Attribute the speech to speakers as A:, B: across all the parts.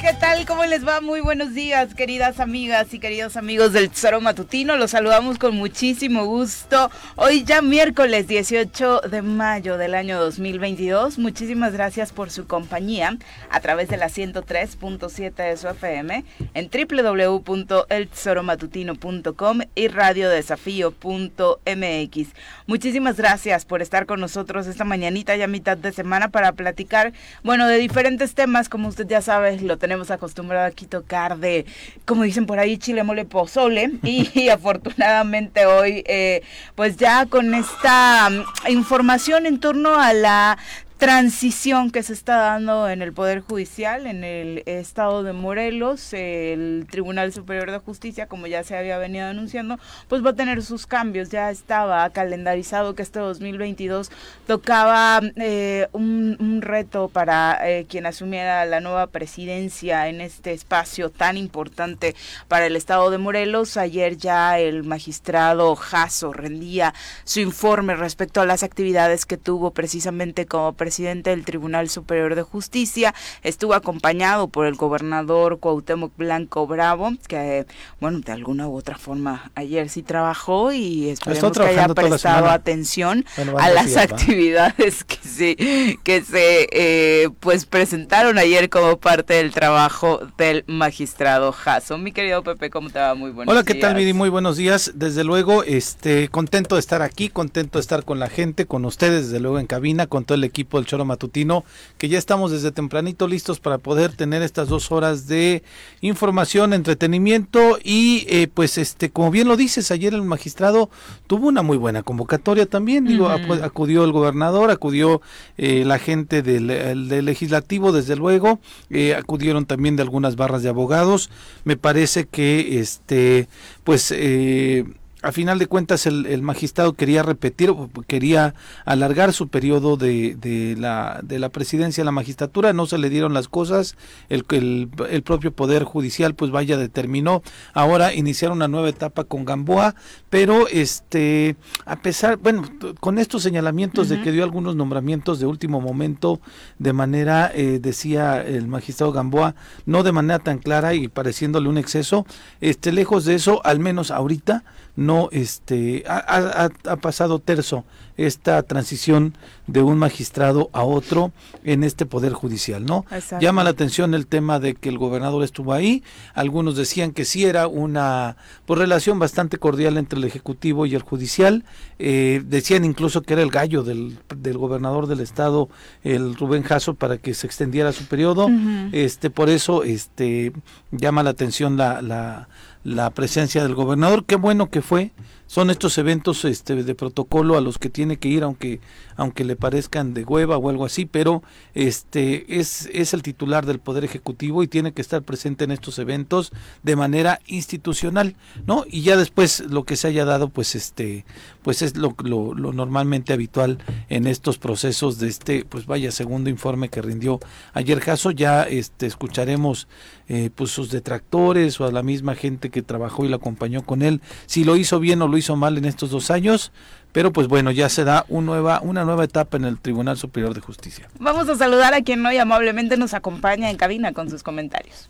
A: ¿Qué tal? ¿Cómo les va? Muy buenos días, queridas amigas y queridos amigos del Tesoro Matutino. Los saludamos con muchísimo gusto. Hoy ya miércoles 18 de mayo del año 2022. Muchísimas gracias por su compañía a través de la 103.7 de su FM en www.eltesoromatutino.com y radiodesafío.mx. Muchísimas gracias por estar con nosotros esta mañanita ya mitad de semana para platicar, bueno, de diferentes temas, como usted ya sabe, lo tenemos acostumbrado aquí tocar de, como dicen por ahí, chile, mole, pozole. Y, afortunadamente hoy, eh, pues ya con esta mm, información en torno a la transición que se está dando en el Poder Judicial, en el estado de Morelos, el Tribunal Superior de Justicia, como ya se había venido anunciando, pues va a tener sus cambios. Ya estaba calendarizado que este 2022 tocaba eh, un, reto para eh, quien asumiera la nueva presidencia en este espacio tan importante para el estado de Morelos. Ayer ya el magistrado Jasso rendía su informe respecto a las actividades que tuvo precisamente como presidente presidente del Tribunal Superior de Justicia, estuvo acompañado por el gobernador Cuauhtémoc Blanco Bravo, que bueno, de alguna u otra forma ayer sí trabajó y esperemos que haya prestado atención a las actividades que se que se eh, pues presentaron ayer como parte del trabajo del magistrado Jasso. Mi querido Pepe, ¿cómo te va? Muy buenos
B: Hola, ¿qué tal, Miri? Muy buenos días. Desde luego, este contento de estar aquí, contento de estar con la gente, con ustedes, desde luego en cabina, con todo el equipo el Choro Matutino, que ya estamos desde tempranito listos para poder tener estas dos horas de información, entretenimiento y eh, pues este, como bien lo dices, ayer el magistrado tuvo una muy buena convocatoria también, digo, acudió el gobernador, acudió eh, la gente del, del, legislativo, desde luego, eh, acudieron también de algunas barras de abogados, me parece que este, pues eh, a final de cuentas el, magistrado quería repetir, quería alargar su periodo de, de, la, de la presidencia a la magistratura, no se le dieron las cosas, el, el, el, propio Poder Judicial pues vaya determinó ahora iniciar una nueva etapa con Gamboa, pero este a pesar, bueno, con estos señalamientos de que dio algunos nombramientos de último momento de manera, eh, decía el magistrado Gamboa, no de manera tan clara y pareciéndole un exceso, este lejos de eso, al menos ahorita, no este ha, ha, pasado terzo esta transición de un magistrado a otro en este poder judicial, ¿no? Llama la atención el tema de que el gobernador estuvo ahí, algunos decían que sí era una pues, relación bastante cordial entre el ejecutivo y el judicial, eh, decían incluso que era el gallo del, del, gobernador del estado, el Rubén Jasso, para que se extendiera su periodo, este por eso este llama la atención la, la la presencia del gobernador. Qué bueno que fue. Son estos eventos este, de protocolo a los que tiene que ir, aunque aunque le parezcan de hueva o algo así, pero este es, es el titular del Poder Ejecutivo y tiene que estar presente en estos eventos de manera institucional, ¿no? Y ya después lo que se haya dado, pues este, pues es lo, lo, normalmente habitual en estos procesos de este, pues vaya, segundo informe que rindió ayer Caso, ya este escucharemos eh, pues sus detractores o a la misma gente que trabajó y la acompañó con él, si lo hizo bien o lo hizo mal en estos dos años, pero pues bueno, ya se da un nueva, una nueva etapa en el Tribunal Superior de Justicia.
A: Vamos a saludar a quien hoy amablemente nos acompaña en cabina con sus comentarios.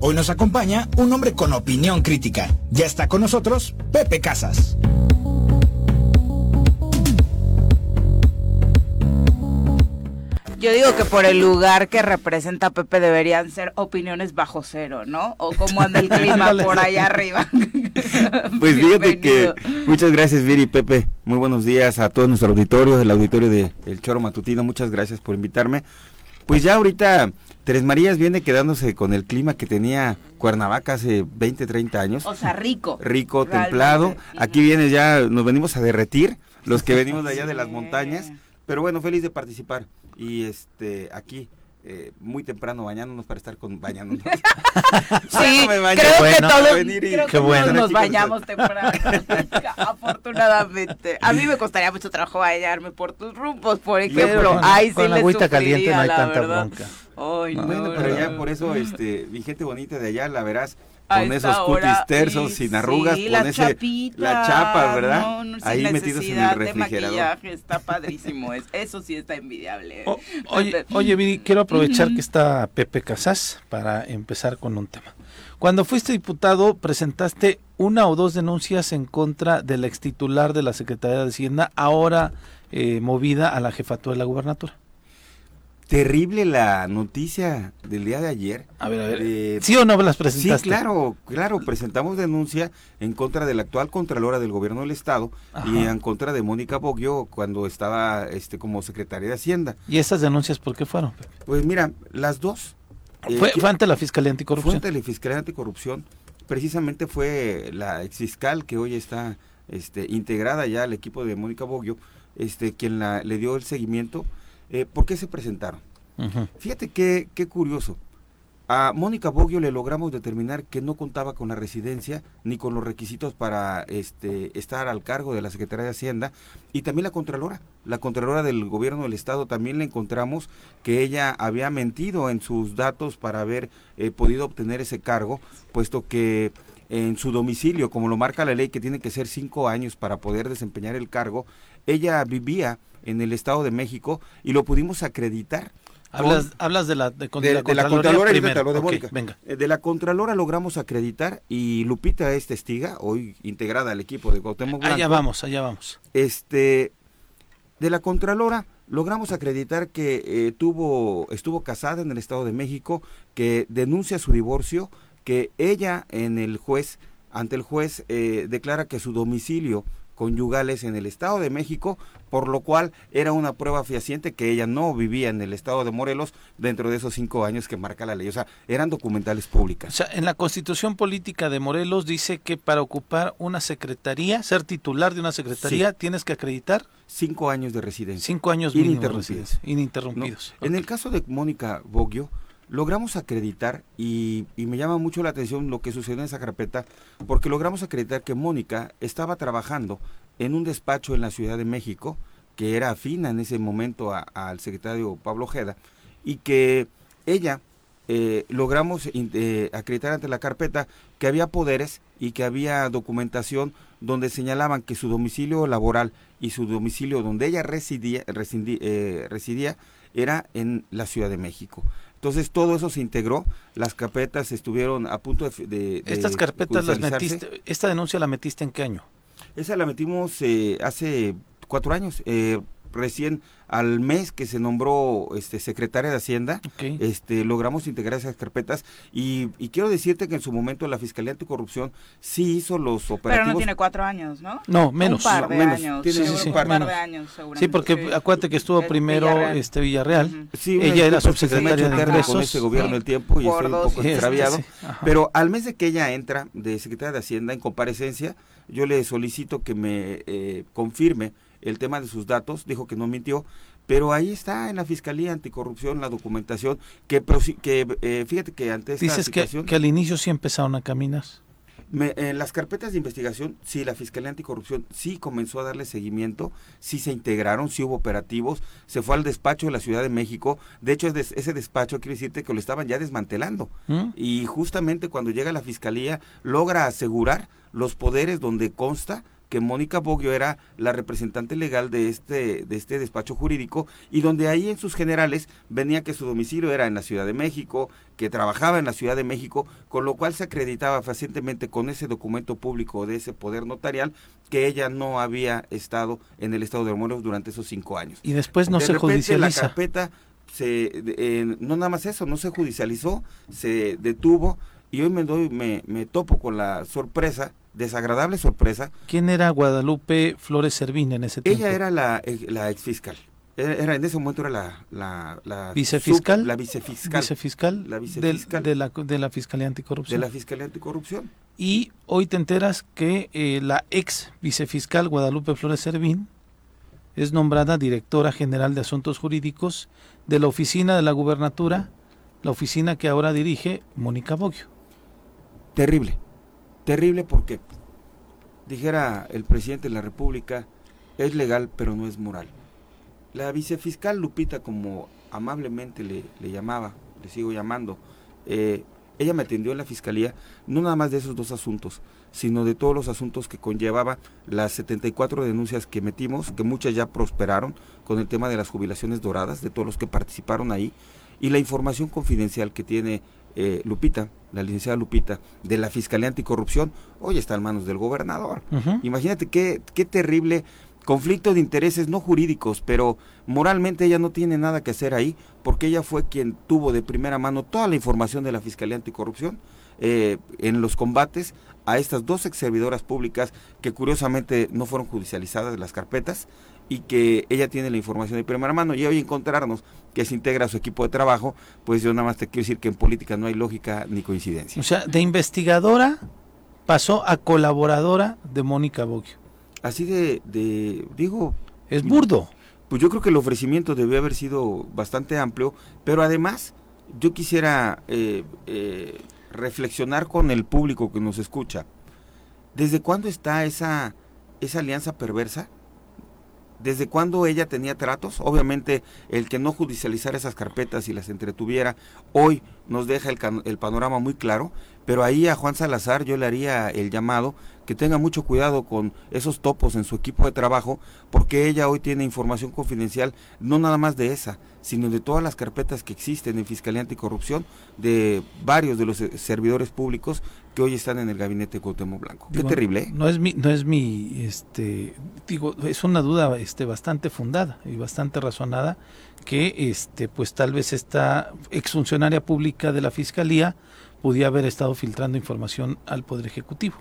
C: Hoy nos acompaña un hombre con opinión crítica. Ya está con nosotros Pepe Casas.
A: Yo digo que por el lugar que representa Pepe deberían ser opiniones bajo cero, ¿no? O cómo anda el clima por allá arriba.
D: pues fíjate que muchas gracias Viri y Pepe. Muy buenos días a todos nuestro auditorio, el auditorio de El Choro Matutino. Muchas gracias por invitarme. Pues ya ahorita Tres Marías viene quedándose con el clima que tenía Cuernavaca hace 20, 30 años.
A: O sea, rico.
D: Rico, templado. Aquí viene ya, nos venimos a derretir, los que venimos de allá de las montañas. Pero bueno, feliz de participar y este aquí eh, muy temprano bañándonos para estar con bañándonos.
A: sí, creo que todos creo que bueno. nos bañamos temprano, afortunadamente. A mí me costaría mucho trabajo bañarme por tus rumpos, por ejemplo. Ay,
B: con, sí agüita caliente no hay tanta bronca.
D: Ay, no, bueno, pero ya por eso, este, mi gente bonita de allá, la verás, con esos cutis tersos, sin arrugas,
A: sí,
D: con
A: la
D: ese,
A: chapita,
D: la chapa, ¿verdad?
A: No, no, sin
D: Ahí metidos en el
A: de
D: refrigerador.
A: maquillaje, está padrísimo, es- eso sí está envidiable.
B: O- oye, oye, Viri, quiero aprovechar que está Pepe Casas para empezar con un tema. Cuando fuiste diputado, presentaste una o dos denuncias en contra del ex titular de la Secretaría de Hacienda, ahora eh, movida a la jefatura de la gubernatura.
D: Terrible la noticia del día de ayer.
B: A ver, a ver.
D: de-
B: ¿Sí o no las
D: Sí,
B: presentaste?
D: claro, claro, presentamos denuncia en contra de la actual Contralora del Gobierno del Estado y en contra de Mónica Boggio cuando estaba este como secretaria de Hacienda.
B: ¿Y esas denuncias por qué fueron?
D: Pues mira, las dos. eh,
B: Fue, fue ante la Fiscalía Anticorrupción.
D: Fuente de la Fiscalía Anticorrupción, precisamente fue la exfiscal que hoy está este, integrada ya al equipo de Mónica Boggio, este, quien la, le dio el seguimiento. Eh, ¿Por qué se presentaron? Fíjate qué, qué curioso. A Mónica Boggio le logramos determinar que no contaba con la residencia ni con los requisitos para este, estar al cargo de la Secretaría de Hacienda y también la Contralora. La Contralora del Gobierno del Estado también le encontramos que ella había mentido en sus datos para haber eh, podido obtener ese cargo, puesto que en su domicilio, como lo marca la ley, que tiene que ser cinco años para poder desempeñar el cargo, ella vivía en el Estado de México y lo pudimos acreditar.
B: Hablas,
D: con-
B: hablas de la, de,
D: de,
B: la
D: de la Contralora
B: primero.
D: Mónica.
B: venga.
D: Eh, De la Contralora logramos acreditar y Lupita es testiga, hoy integrada al equipo de Cuauhtémoc Blanco.
B: Allá vamos, allá vamos.
D: Este, de la Contralora logramos acreditar que eh, tuvo, estuvo casada en el Estado de México, que denuncia su divorcio, que ella en el juez, ante el juez, eh, declara que su domicilio conyugal es en el Estado de México, por lo cual era una prueba fehaciente que ella no vivía en el Estado de Morelos dentro de esos cinco años que marca la ley. O sea, eran documentales
B: O
D: públicas.
B: sea, en la constitución política de Morelos dice que para ocupar una secretaría, ser titular de una secretaría, tienes que acreditar
D: Cinco años de residencia.
B: cinco años
D: Ininterrumpidos.
B: ininterrumpidos.
D: En el caso de Mónica Boggio, logramos acreditar, y, me llama mucho la atención lo que sucedió en esa carpeta, porque logramos acreditar que Mónica estaba trabajando en un despacho en la Ciudad de México, que era afina en ese momento al secretario Pablo Ojeda, y que ella eh, logramos eh, acreditar ante la carpeta que había poderes y que había documentación donde señalaban que su domicilio laboral y su domicilio donde ella residía, eh, residía era en la Ciudad de México. Entonces todo eso se integró, las carpetas estuvieron a punto de... de-
B: Estas carpetas las metiste, esta denuncia la metiste en qué año?
D: Esa la metimos eh, hace cuatro años, eh, recién al mes que se nombró este secretaria de Hacienda, este logramos integrar esas carpetas y, y quiero decirte que en su momento la Fiscalía Anticorrupción sí hizo los
A: Pero
D: operativos.
A: no tiene cuatro años, ¿no?
B: No, menos.
A: Un par de
D: No, menos.
A: años.
D: Tiene
B: sí,
A: un par
B: menos.
A: de años, seguramente.
B: Sí, porque acuérdate que estuvo
A: Es
B: primero
A: Villarreal.
B: este Villarreal.
D: Sí,
B: Ella era subsecretaria de Ingresos.
D: con este gobierno
A: Sí.
D: el tiempo y estoy un poco
B: Sí,
D: extraviado. Pero al mes de que ella entra de secretaria de Hacienda en comparecencia, yo le solicito que me eh, confirme el tema de sus datos, dijo que no mintió, pero ahí está en la Fiscalía Anticorrupción la documentación que, que eh, fíjate que ante esta
B: Dices que, que al inicio sí empezaron a caminar.
D: me- en las carpetas de investigación, sí, la Fiscalía Anticorrupción sí comenzó a darle seguimiento, sí se integraron, sí hubo operativos, se fue al despacho de la Ciudad de México, de hecho ese despacho quiere decirte que lo estaban ya desmantelando.
B: ¿Mm?
D: Y justamente cuando llega la fiscalía logra asegurar los poderes donde consta que Mónica Boggio era la representante legal de este, de este despacho jurídico y donde ahí en sus generales venía que su domicilio era en la Ciudad de México, que trabajaba en la Ciudad de México, con lo cual se acreditaba fehacientemente con ese documento público de ese poder notarial que ella no había estado en el estado de Morelos durante esos cinco años.
B: Y después no
D: De
B: se
D: repente,
B: judicializa.
D: La carpeta, se, eh, no nada más eso, no se judicializó, se detuvo y hoy me doy, me, me topo con la sorpresa, desagradable sorpresa.
B: ¿Quién era Guadalupe Flores Servín en ese tiempo?
D: Ella era la, eh, la exfiscal. Era, era- en ese momento era la, la, la
B: ¿Vicefiscal?
D: sub- la vicefiscal
B: vicefiscal,
D: La vicefiscal.
B: de, la, de la Fiscalía
D: de
B: Anticorrupción.
D: la Fiscalía Anticorrupción.
B: Y hoy te enteras que eh, la ex vicefiscal Guadalupe Flores Servín es nombrada directora general de Asuntos Jurídicos de la oficina de la gubernatura, la oficina que ahora dirige Mónica Boggio.
D: Terrible, terrible porque, dijera el presidente de la República, es legal pero no es moral. La vicefiscal Lupita, como amablemente le, le llamaba, le sigo llamando, eh, ella me atendió en la fiscalía, no nada más de esos dos asuntos, sino de todos los asuntos que conllevaba las 74 denuncias que metimos, que muchas ya prosperaron con el tema de las jubilaciones doradas, de todos los que participaron ahí, y la información confidencial que tiene eh, Lupita, la licenciada Lupita, de la Fiscalía Anticorrupción, hoy está en manos del gobernador. Imagínate qué, qué terrible conflicto de intereses no jurídicos, pero moralmente ella no tiene nada que hacer ahí, porque ella fue quien tuvo de primera mano toda la información de la Fiscalía Anticorrupción eh, en los combates a estas dos ex servidoras públicas que curiosamente no fueron judicializadas de las carpetas y que ella tiene la información de primera mano y hoy encontrarnos que se integra a su equipo de trabajo, pues yo nada más te quiero decir que en política no hay lógica ni coincidencia.
B: O sea, de investigadora pasó a colaboradora de Mónica Boggio.
D: Así de, de, digo...
B: Es burdo.
D: Pues yo creo que el ofrecimiento debió haber sido bastante amplio, pero además yo quisiera eh, eh, reflexionar con el público que nos escucha. ¿Desde cuándo está esa, esa alianza perversa? ¿Desde cuándo ella tenía tratos? Obviamente el que no judicializara esas carpetas y las entretuviera hoy nos deja el, el, panorama muy claro, pero ahí a Juan Salazar yo le haría el llamado que tenga mucho cuidado con esos topos en su equipo de trabajo, porque ella hoy tiene información confidencial, no nada más de esa, sino de todas las carpetas que existen en Fiscalía Anticorrupción, de varios de los eh, servidores públicos que hoy están en el gabinete de Cuauhtémoc Blanco. Qué terrible. ¿eh?
B: No es mi, no es mi, este, digo, es una duda, este, bastante fundada y bastante razonada que, este, pues tal vez esta exfuncionaria pública de la Fiscalía pudiera haber estado filtrando información al Poder Ejecutivo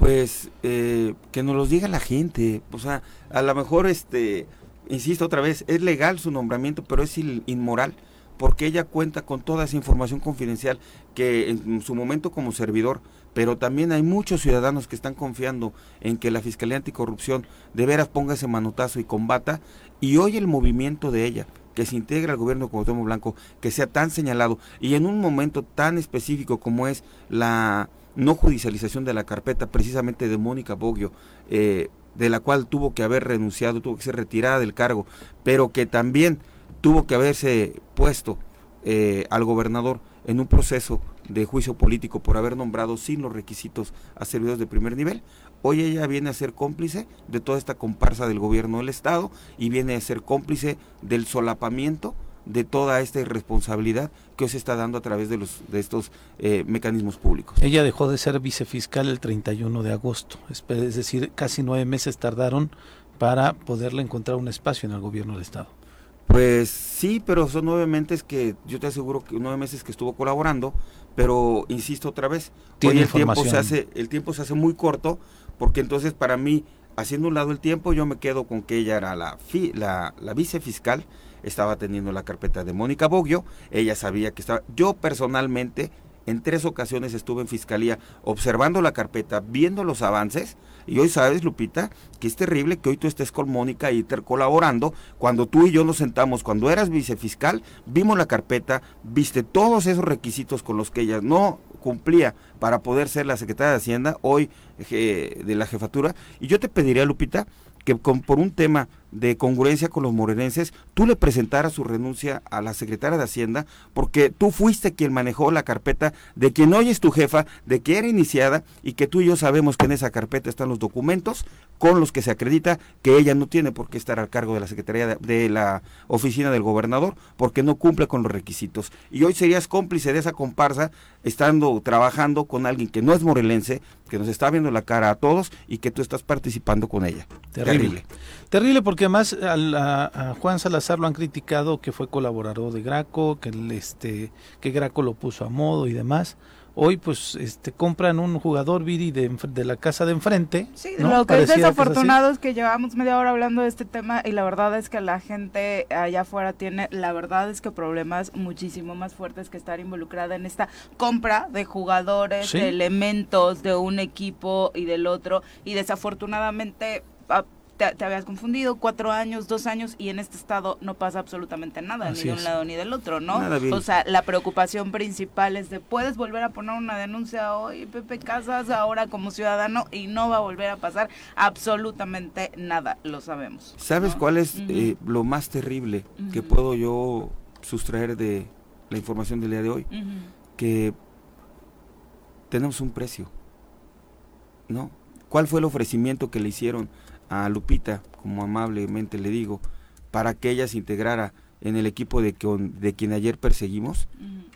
D: pues eh, que nos los diga la gente. O sea, a lo mejor, este, insisto otra vez, es legal su nombramiento, pero es inmoral porque ella cuenta con toda esa información confidencial que en su momento como servidor, pero también hay muchos ciudadanos que están confiando en que la Fiscalía Anticorrupción de veras ponga ese manotazo y combata, y hoy el movimiento de ella, que se integra al gobierno de Cuauhtémoc Blanco, que sea tan señalado, y en un momento tan específico como es la no judicialización de la carpeta precisamente de Mónica Boggio, eh, de la cual tuvo que haber renunciado, tuvo que ser retirada del cargo, pero que también tuvo que haberse puesto eh, al gobernador en un proceso de juicio político por haber nombrado sin los requisitos a servidores de primer nivel. Hoy ella viene a ser cómplice de toda esta comparsa del gobierno del Estado y viene a ser cómplice del solapamiento de toda esta irresponsabilidad que se está dando a través de, los, de estos eh, mecanismos públicos.
B: Ella dejó de ser vicefiscal el 31 de agosto, es decir, casi nueve meses tardaron para poderle encontrar un espacio en el gobierno del Estado.
D: Pues sí, pero son nueve meses que yo te aseguro que nueve meses que estuvo colaborando, pero insisto otra vez, hoy el tiempo se hace el tiempo se hace muy corto porque entonces para mí haciendo un lado el tiempo yo me quedo con que ella era la la, la vicefiscal estaba teniendo la carpeta de Mónica Boggio, ella sabía que estaba, yo personalmente en tres ocasiones estuve en fiscalía observando la carpeta, viendo los avances, y hoy sabes, Lupita, que es terrible que hoy tú estés con Mónica y colaborando, cuando tú y yo nos sentamos, cuando eras vicefiscal, vimos la carpeta, viste todos esos requisitos con los que ella no cumplía para poder ser la secretaria de Hacienda, hoy de la jefatura, y yo te pediría, Lupita, que con, por un tema de congruencia con los morenenses, tú le presentaras su renuncia a la secretaria de Hacienda, porque tú fuiste quien manejó la carpeta de quien hoy es tu jefa, de que era iniciada y que tú y yo sabemos que en esa carpeta están los documentos con los que se acredita que ella no tiene por qué estar al cargo de la Secretaría de, de la Oficina del Gobernador, porque no cumple con los requisitos. Y hoy serías cómplice de esa comparsa, estando trabajando con alguien que no es morelense, que nos está viendo la cara a todos y que tú estás participando con ella.
B: Terrible. Terrible, porque además a, Juan Salazar lo han criticado que fue colaborador de Graco, que, el, este, que Graco lo puso a modo y demás. Hoy pues este compran un jugador Viri de, de la casa de enfrente.
A: Sí, lo que es desafortunado es, que llevamos media hora hablando de este tema y la verdad es que la gente allá afuera tiene, la verdad es que problemas muchísimo más fuertes que estar involucrada en esta compra de jugadores, de elementos de un equipo y del otro. Y desafortunadamente te, habías confundido, cuatro años, dos años, y en este estado no pasa absolutamente nada, ni de un lado ni del otro, ¿no? O sea, la preocupación principal es de, puedes volver a poner una denuncia hoy, Pepe Casas, ahora como ciudadano, y no va a volver a pasar absolutamente nada, lo sabemos.
D: ¿Sabes cuál es eh, lo más terrible que puedo yo sustraer de la información del día de hoy? Que tenemos un precio, ¿no? ¿Cuál fue el ofrecimiento que le hicieron a Lupita, como amablemente le digo, para que ella se integrara en el equipo de, de quien ayer perseguimos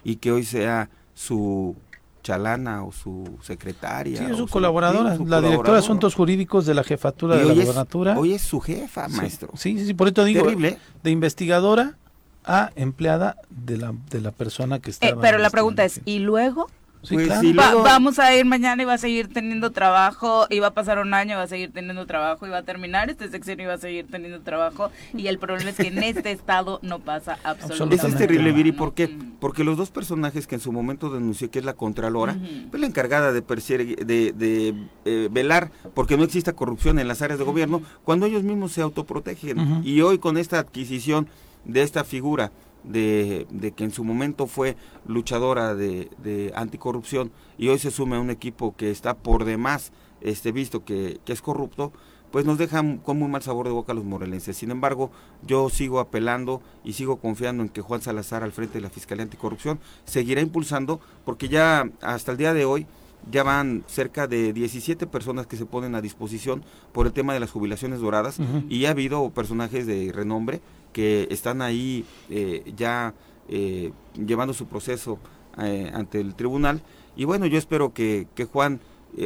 D: y que hoy sea su chalana o su secretaria.
B: Sí, es su, colaboradora, la directora de Asuntos Jurídicos de la Jefatura de la Gobernatura.
D: Hoy es su jefa, maestro.
B: Sí, sí, sí, por eso digo, Terrible. de investigadora a empleada de la, de la persona que está.
A: Eh, pero la pregunta es, ¿y luego? Pues vamos a ir mañana y va a seguir teniendo trabajo, y va a pasar un año, va a seguir teniendo trabajo, y va a terminar este sexenio y va a seguir teniendo trabajo, y el problema es que en este estado no pasa absolutamente
D: nada. es terrible, Viri, ¿por qué? Porque los dos personajes que en su momento denunció que es la Contralora, pues la encargada de, de, de eh, velar porque no exista corrupción en las áreas de gobierno, cuando ellos mismos se autoprotegen. Y hoy con esta adquisición de esta figura, de, que en su momento fue luchadora de, anticorrupción y hoy se sume a un equipo que está por demás este, visto que, es corrupto, pues nos deja con muy mal sabor de boca a los morelenses. Sin embargo, yo sigo apelando y sigo confiando en que Juan Salazar al frente de la Fiscalía Anticorrupción seguirá impulsando, porque ya hasta el día de hoy ya van cerca de 17 personas que se ponen a disposición por el tema de las jubilaciones doradas y ha habido personajes de renombre que están ahí eh, ya eh, llevando su proceso eh, ante el tribunal. Y bueno, yo espero que, que Juan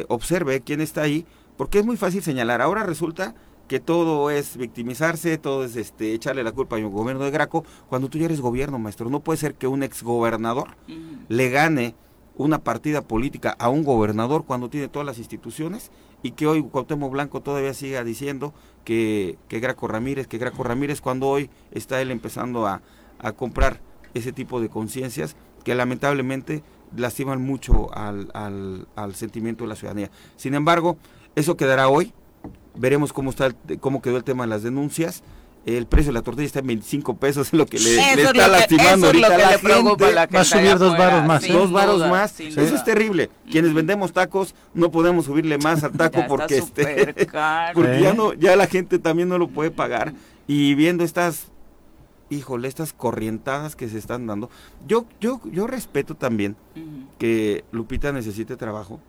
D: observe quién está ahí, porque es muy fácil señalar. Ahora resulta que todo es victimizarse, todo es este, echarle la culpa al gobierno de Graco, cuando tú ya eres gobierno, maestro. No puede ser que un exgobernador le gane una partida política a un gobernador cuando tiene todas las instituciones y que hoy Cuauhtémoc Blanco todavía siga diciendo que, que Graco Ramírez, que Graco Ramírez, cuando hoy está él empezando a, a comprar ese tipo de conciencias que lamentablemente lastiman mucho al, al, al, sentimiento de la ciudadanía. Sin embargo, eso quedará hoy, veremos cómo, está cómo quedó el tema de las denuncias, el precio de la tortilla está en 25 pesos, es lo que le, está lastimando ahorita a la gente.
B: Va a subir dos varos más.
D: Dos varos más. Eso es terrible. Quienes vendemos tacos no podemos subirle más al taco porque este porque ya no ya la gente también no lo puede pagar y viendo estas híjole, estas corrientadas que se están dando. Yo yo yo respeto también que Lupita necesite trabajo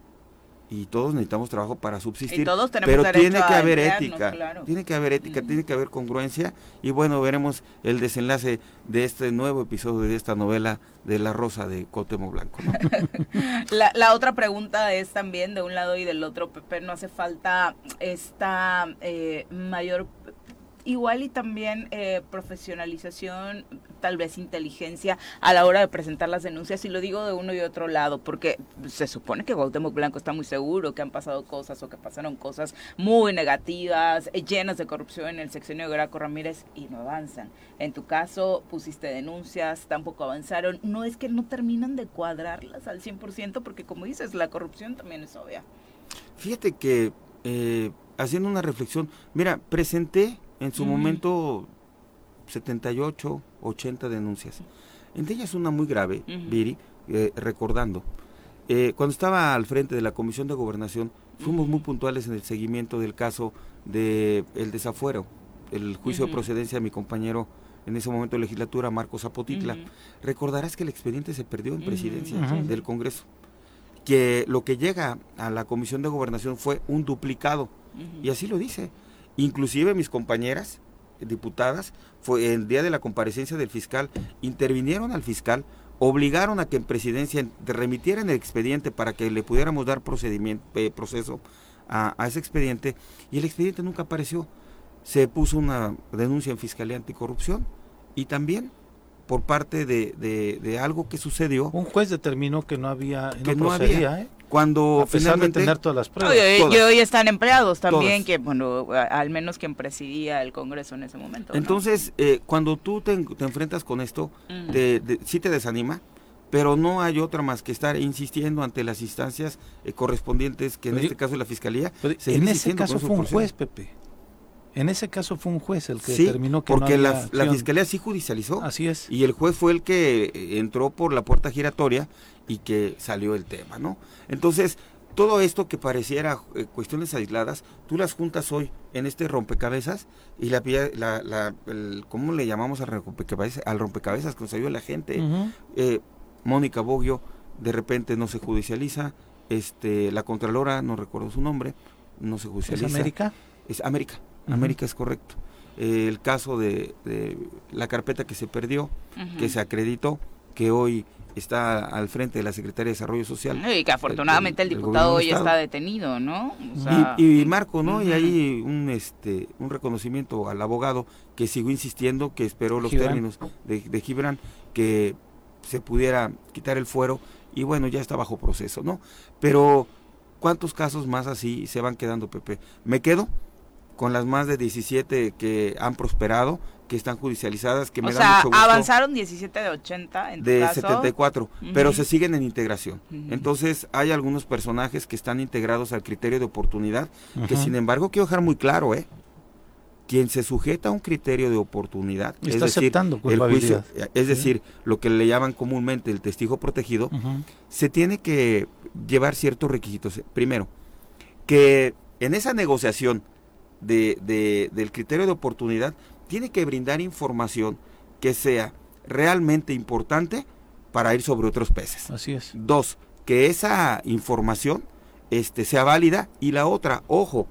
D: y todos necesitamos trabajo para subsistir. pero tiene que haber ética, tiene que haber ética, tiene que haber congruencia y bueno, veremos el desenlace de este nuevo episodio de esta novela de La Rosa de Cotemo Blanco.
A: la, la, otra pregunta es también de un lado y del otro, Pepe, no hace falta esta eh, mayor igual y también eh, profesionalización, tal vez inteligencia a la hora de presentar las denuncias, y lo digo de uno y otro lado, porque se supone que Cuauhtémoc Blanco está muy seguro que han pasado cosas o que pasaron cosas muy negativas, eh, llenas de corrupción en el sexenio de Graco Ramírez y no avanzan. En tu caso pusiste denuncias, tampoco avanzaron. No es que no terminan de cuadrarlas al 100%, porque como dices, la corrupción también es obvia.
D: Fíjate que eh, haciendo una reflexión, mira, presenté en su momento, 78, 80 denuncias. Entre ellas una muy grave, Viri, eh, recordando. Eh, cuando estaba al frente de la Comisión de Gobernación, fuimos muy puntuales en el seguimiento del caso del el desafuero, el juicio de procedencia de mi compañero en ese momento de legislatura, Marcos Zapotitla. Recordarás que el expediente se perdió en presidencia del Congreso, que lo que llega a la Comisión de Gobernación fue un duplicado, y así lo dice Inclusive mis compañeras diputadas, fue el día de la comparecencia del fiscal, intervinieron al fiscal, obligaron a que en presidencia remitieran el expediente para que le pudiéramos dar procedimiento, eh, proceso a, ese expediente y el expediente nunca apareció. Se puso una denuncia en Fiscalía Anticorrupción y también por parte de, de, algo que sucedió.
B: Un juez determinó que no había, que no, había, ¿eh?
D: Cuando
B: a finalmente tener todas las pruebas.
A: Y, hoy están empleados también, que bueno, al menos quien presidía el Congreso en ese momento.
D: Entonces, eh, cuando tú te, enfrentas con esto, sí te desanima, pero no hay otra más que estar insistiendo ante las instancias eh, correspondientes, que en este caso es la Fiscalía.
B: En ese caso fue un juez, Pepe. En ese caso fue un juez el que determinó que
D: porque la, la, fiscalía sí judicializó.
B: Así es.
D: Y el juez fue el que eh, entró por la puerta giratoria y que salió el tema, ¿no? Entonces, todo esto que pareciera eh, cuestiones aisladas, tú las juntas hoy en este rompecabezas y la, la, la ¿cómo le llamamos al rompecabezas? Al rompecabezas que nos ayuda la gente. Eh, Mónica Boggio de repente no se judicializa, este, la Contralora, no recuerdo su nombre, no se judicializa.
B: ¿Es América?
D: Es América, América es correcto. el caso de, la carpeta que se perdió, que se acreditó, que hoy está al frente de la Secretaría de Desarrollo Social.
A: Y que afortunadamente el, diputado hoy está detenido, ¿no?
D: y, Marco, ¿no? Y ahí un este un reconocimiento al abogado que siguió insistiendo, que esperó los términos de, de Gibran, que se pudiera quitar el fuero y bueno, ya está bajo proceso, ¿no? Pero ¿cuántos casos más así se van quedando, Pepe? Me quedo con las más de 17 que han prosperado, que están judicializadas, que me dan mucho gusto.
A: avanzaron 17 de 80 en
D: De 74, pero se siguen en integración. Entonces, hay algunos personajes que están integrados al criterio de oportunidad, que sin embargo quiero dejar muy claro, ¿eh? quien se sujeta a un criterio de oportunidad,
B: es decir, el juicio,
D: es decir, lo que le llaman comúnmente el testigo protegido, se tiene que llevar ciertos requisitos. Primero, que en esa negociación de, del criterio de oportunidad tiene que brindar información que sea realmente importante para ir sobre otros peces.
B: Así es.
D: Dos, que esa información este, sea válida y la otra, ojo,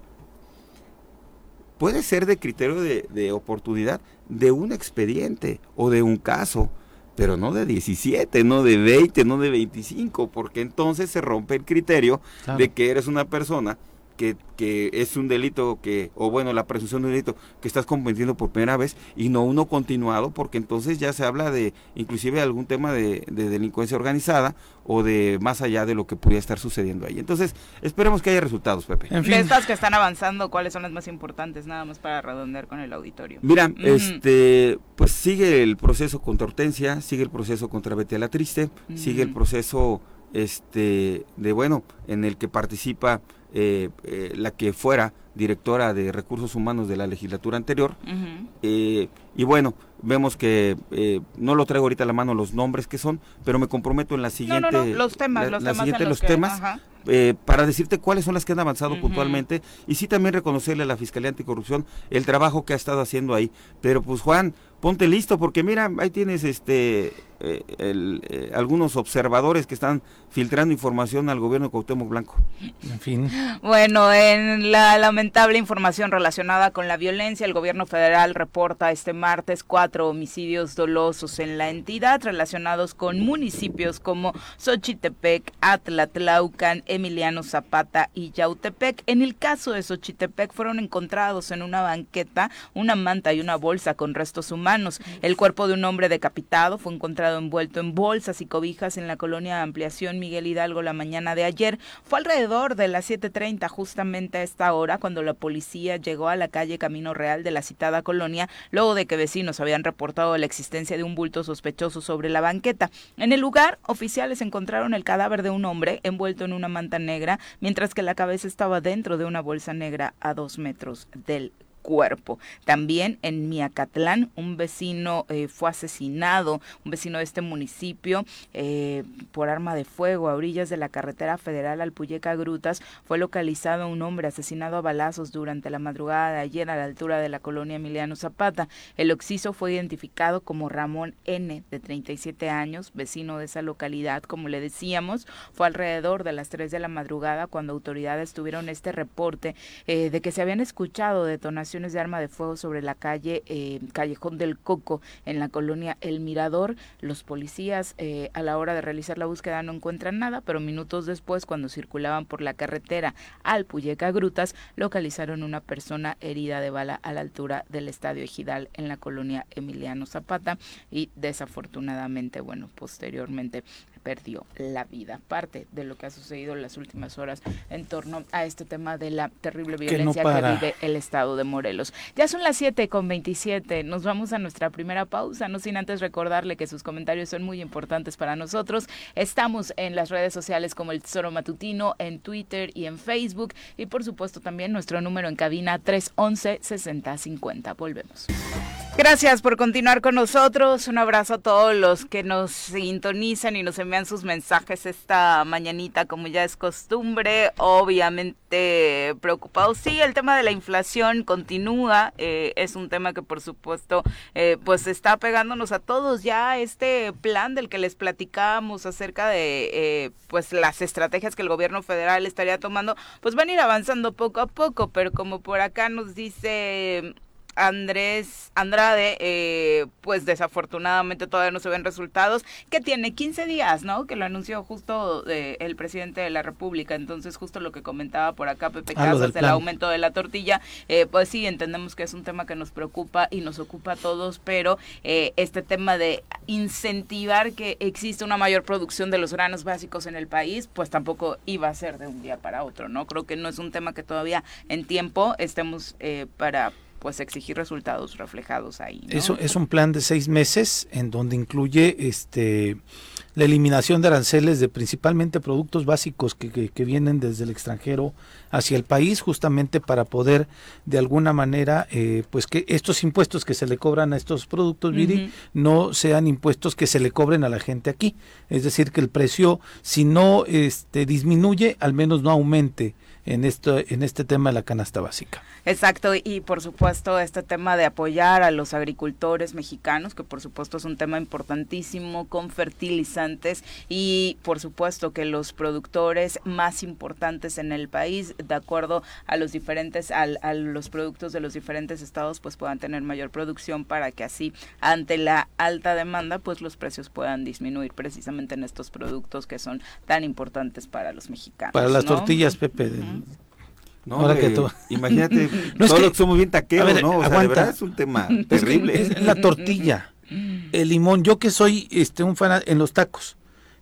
D: puede ser de criterio de, oportunidad de un expediente o de un caso, pero no de 17, no de 20, no de 25, porque entonces se rompe el criterio de que eres una persona que, que, es un delito que, o bueno, la presunción de un delito que estás cometiendo por primera vez y no uno continuado, porque entonces ya se habla de inclusive algún tema de, delincuencia organizada o de más allá de lo que pudiera estar sucediendo ahí. Entonces, esperemos que haya resultados, Pepe.
A: En fin. De estas que están avanzando, ¿cuáles son las más importantes? Nada más para redondear con el auditorio.
D: Mira, este, pues sigue el proceso contra Hortensia, sigue el proceso contra Betty la Triste, sigue el proceso este de bueno en el que participa eh, eh, la que fuera directora de recursos humanos de la legislatura anterior. Eh, y bueno, vemos que no lo traigo ahorita a la mano los nombres que son, pero me comprometo en la siguiente.
A: los temas,
D: los temas. los, temas para decirte cuáles son las que han avanzado puntualmente y sí también reconocerle a la Fiscalía Anticorrupción el trabajo que ha estado haciendo ahí. Pero pues Juan, ponte listo porque mira, ahí tienes este eh, eh, algunos observadores que están filtrando información al gobierno de Cuauhtémoc Blanco.
B: En fin.
A: Bueno, en la lamentable información relacionada con la violencia, el gobierno federal reporta este martes cuatro homicidios dolosos en la entidad relacionados con municipios como Xochitepec, Atlatlaucan, Emiliano Zapata y Yautepec. En el caso de Xochitepec fueron encontrados en una banqueta una manta y una bolsa con restos humanos el cuerpo de un hombre decapitado fue encontrado envuelto en bolsas y cobijas en la colonia Ampliación Miguel Hidalgo la mañana de ayer. Fue alrededor de las 7.30 justamente a esta hora cuando la policía llegó a la calle Camino Real de la citada colonia luego de que vecinos habían reportado la existencia de un bulto sospechoso sobre la banqueta. En el lugar, oficiales encontraron el cadáver de un hombre envuelto en una manta negra, mientras que la cabeza estaba dentro de una bolsa negra a dos metros del cuerpo. También en Miacatlán, un vecino eh, fue asesinado, un vecino de este municipio, eh, por arma de fuego a orillas de la carretera federal Alpuyeca Grutas. Fue localizado un hombre asesinado a balazos durante la madrugada de ayer a la altura de la colonia Emiliano Zapata. El occiso fue identificado como Ramón N., de 37 años, vecino de esa localidad, como le decíamos. Fue alrededor de las 3 de la madrugada cuando autoridades tuvieron este reporte eh, de que se habían escuchado de arma de fuego sobre la calle eh, Callejón del Coco en la colonia El Mirador. Los policías eh, a la hora de realizar la búsqueda no encuentran nada, pero minutos después, cuando circulaban por la carretera al Puyeca Grutas, localizaron una persona herida de bala a la altura del Estadio Ejidal en la colonia Emiliano Zapata y desafortunadamente, bueno, posteriormente perdió la vida. Parte de lo que ha sucedido en las últimas horas en torno a este tema de la terrible violencia que, vive el estado de Morelos. Ya son las 7 con 27. Nos vamos a nuestra primera pausa, no sin antes recordarle que sus comentarios son muy importantes para nosotros. Estamos en las redes sociales como el Tesoro Matutino, en Twitter y en Facebook. Y por supuesto también nuestro número en cabina 311 6050. Volvemos. Gracias por continuar con nosotros. Un abrazo a todos los que nos sintonizan y nos envían sus mensajes esta mañanita, como ya es costumbre. Obviamente preocupados. Sí, el tema de la inflación continúa. Eh, es un tema que, por supuesto, eh, pues está pegándonos a todos. Ya este plan del que les platicábamos acerca de eh, pues las estrategias que el gobierno federal estaría tomando, pues van a ir avanzando poco a poco. Pero como por acá nos dice Andrés Andrade, eh, pues desafortunadamente todavía no se ven resultados, que tiene 15 días, ¿no? Que lo anunció justo eh, el presidente de la República. Entonces, justo lo que comentaba por acá Pepe ah, Casas del, aumento de la tortilla, eh, pues sí, entendemos que es un tema que nos preocupa y nos ocupa a todos, pero este tema de incentivar que existe una mayor producción de los granos básicos en el país, pues tampoco iba a ser de un día para otro, ¿no? Creo que no es un tema que todavía en tiempo estemos para pues exigir resultados reflejados ahí.
B: Eso es un plan de seis meses en donde incluye este la eliminación de aranceles de principalmente productos básicos que, que, vienen desde el extranjero hacia el país, justamente para poder de alguna manera, eh, pues que estos impuestos que se le cobran a estos productos, Viri, no sean impuestos que se le cobren a la gente aquí. Es decir, que el precio, si no este, disminuye, al menos no aumente en esto en este tema de la canasta básica.
A: Exacto, y por supuesto este tema de apoyar a los agricultores mexicanos, que por supuesto es un tema importantísimo con fertilizantes y por supuesto que los productores más importantes en el país, de acuerdo a los diferentes a los productos de los diferentes estados, pues puedan tener mayor producción para que así ante la alta demanda, pues los precios puedan disminuir precisamente en estos productos que son tan importantes para los mexicanos.
B: Para las tortillas, Pepe.
D: No, imagínate, no, todos que, somos bien taqueros, ¿no? O sea, de verdad es un tema terrible.
B: Es la tortilla, el limón. Yo que soy este un fan en los tacos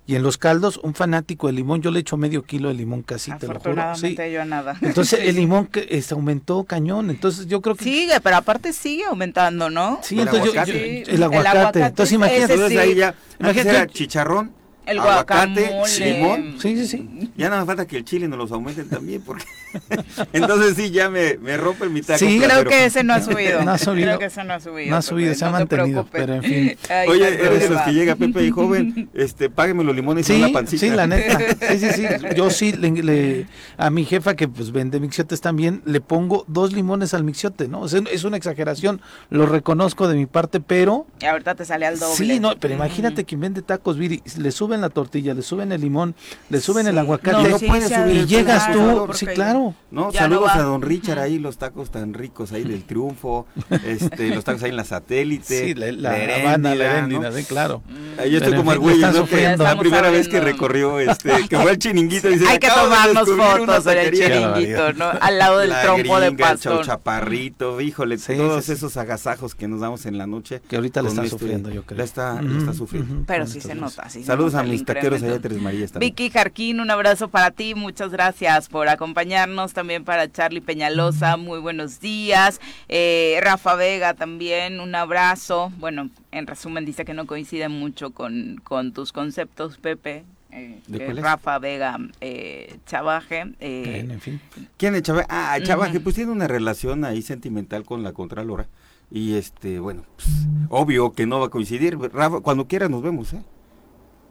B: y en los caldos, un fanático del limón, yo le echo medio kilo de limón casi, te lo juro.
A: Sí. yo nada.
B: Entonces el limón que este, aumentó cañón, entonces yo creo que...
A: Sigue, pero aparte sigue aumentando, ¿no?
B: Sí, el entonces aguacate. Yo, el, aguacate. Entonces imagínate.
D: Sí. ahí ya, imagínate chicharrón
A: el aguacate,
D: limón. Sí, sí, sí. Ya nada más falta que el chile nos los aumenten también, porque entonces sí, ya me, me rompe mi taco.
A: Sí, creo que ese no ha subido. No ha subido. Creo que ese no ha subido.
B: No ha subido, se ha mantenido, pero en fin.
D: Oye, eres de los que llega Pepe y joven, este, págueme los limones y una pancita.
B: Sí, la neta. Sí, sí, sí. Yo sí, le, a mi jefa que pues vende mixiotes también, le pongo dos limones al mixiote, ¿no? es una exageración, lo reconozco de mi parte, pero...
A: Y ahorita te sale al doble.
B: Sí, no, pero imagínate quien vende tacos, Viri, le sube la tortilla, le suben el limón, le suben el aguacate, no, subir y llegas tú, sí, claro.
D: No, saludos a don Richard ahí, los tacos tan ricos ahí del triunfo, este, los tacos ahí en la satélite,
B: sí, la, la, la, sí, claro.
D: Ahí estoy como el güey, ¿no? la primera vez que recorrió, este, que fue al chiringuito.
A: Dice, Hay que tomarnos fotos del chiringuito, ¿no? Al lado del trompo de pastor.
D: chaparrito, híjole, todos esos agasajos que nos damos en la noche.
B: Que ahorita le está este sufriendo, yo creo.
D: La está, está sufriendo.
A: Pero sí se nota, sí
D: Saludos a mis taqueros allá de Tres Marías
A: también. Vicky Jarquín, un abrazo para ti, muchas gracias por acompañarnos. También para Charlie Peñalosa, muy buenos días. Eh, Rafa Vega también, un abrazo. Bueno, en resumen dice que no coincide mucho con, con tus conceptos, Pepe. Eh, Rafa Vega eh, Chavaje.
B: Eh, en fin.
D: ¿Quién es Chavaje? Ah, Chavaje, pues tiene una relación ahí sentimental con la Contralora. Y este, bueno, pues, obvio que no va a coincidir. Rafa, cuando quiera nos vemos, ¿eh?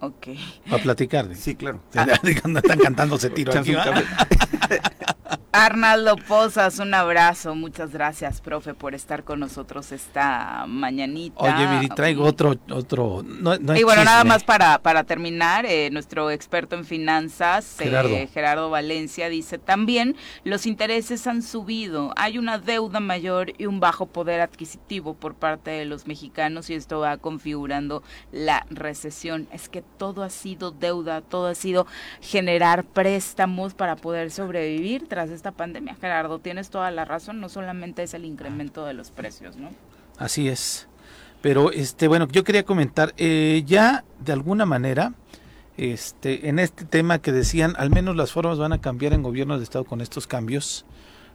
A: Ok.
B: A platicar.
D: Sí, claro.
B: están cantando ese tiro aquí.
A: Arnaldo Pozas, un abrazo. Muchas gracias, profe, por estar con nosotros esta mañanita.
B: Oye, Viri, traigo otro, otro.
A: y bueno, nada más para, para terminar, eh, nuestro experto en finanzas, eh, Gerardo. Valencia, dice también los intereses han subido, hay una deuda mayor y un bajo poder adquisitivo por parte de los mexicanos y esto va configurando la recesión. Es que todo ha sido deuda, todo ha sido generar préstamos para poder sobrevivir tras pandemia. Gerardo, tienes toda la razón, no solamente es el incremento de los precios, ¿no?
B: Así es. Pero este, bueno, yo quería comentar, eh, ya de alguna manera, este, en este tema que decían, al menos las formas van a cambiar en gobiernos de estado con estos cambios.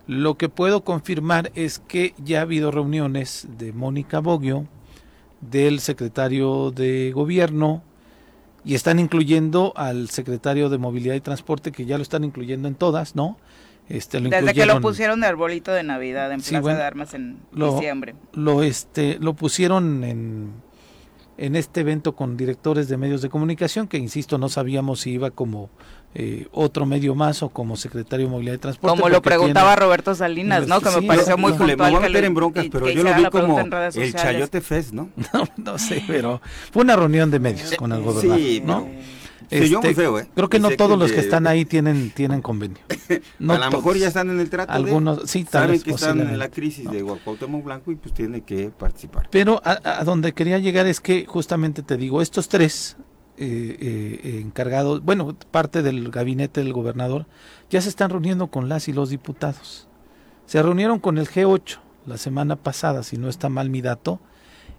B: Lo que puedo confirmar es que ya ha habido reuniones de Mónica Boggio, del secretario de gobierno, y están incluyendo al secretario de Movilidad y Transporte, que ya lo están incluyendo en todas, ¿no? Este,
A: Desde que lo pusieron de arbolito de Navidad en Plaza de Armas en diciembre.
B: Lo, este, lo pusieron en, en este evento con directores de medios de comunicación, que insisto, no sabíamos si iba como eh, otro medio más o como secretario de movilidad y transporte.
A: Como lo preguntaba Roberto Salinas, ¿no? Que me pareció muy puntual.
D: Me voy a meter en broncas, pero yo lo vi como el Chayote Fest, ¿no?
B: ¿no? No, sé, pero fue una reunión de medios con el gobernador, sí, ¿no?
D: Este, feo, ¿eh?
B: Creo que no todos los que están ahí tienen tienen convenio.
D: No a lo mejor ya están en el trato.
B: Algunos, sí, tal
D: saben que están en la crisis de Cuauhtémoc Blanco y pues tienen que participar.
B: Pero a, donde quería llegar es que justamente te digo, estos tres eh, eh, encargados, bueno, parte del gabinete del gobernador, ya se están reuniendo con las y los diputados. Se reunieron con el G8 la semana pasada, si no está mal mi dato,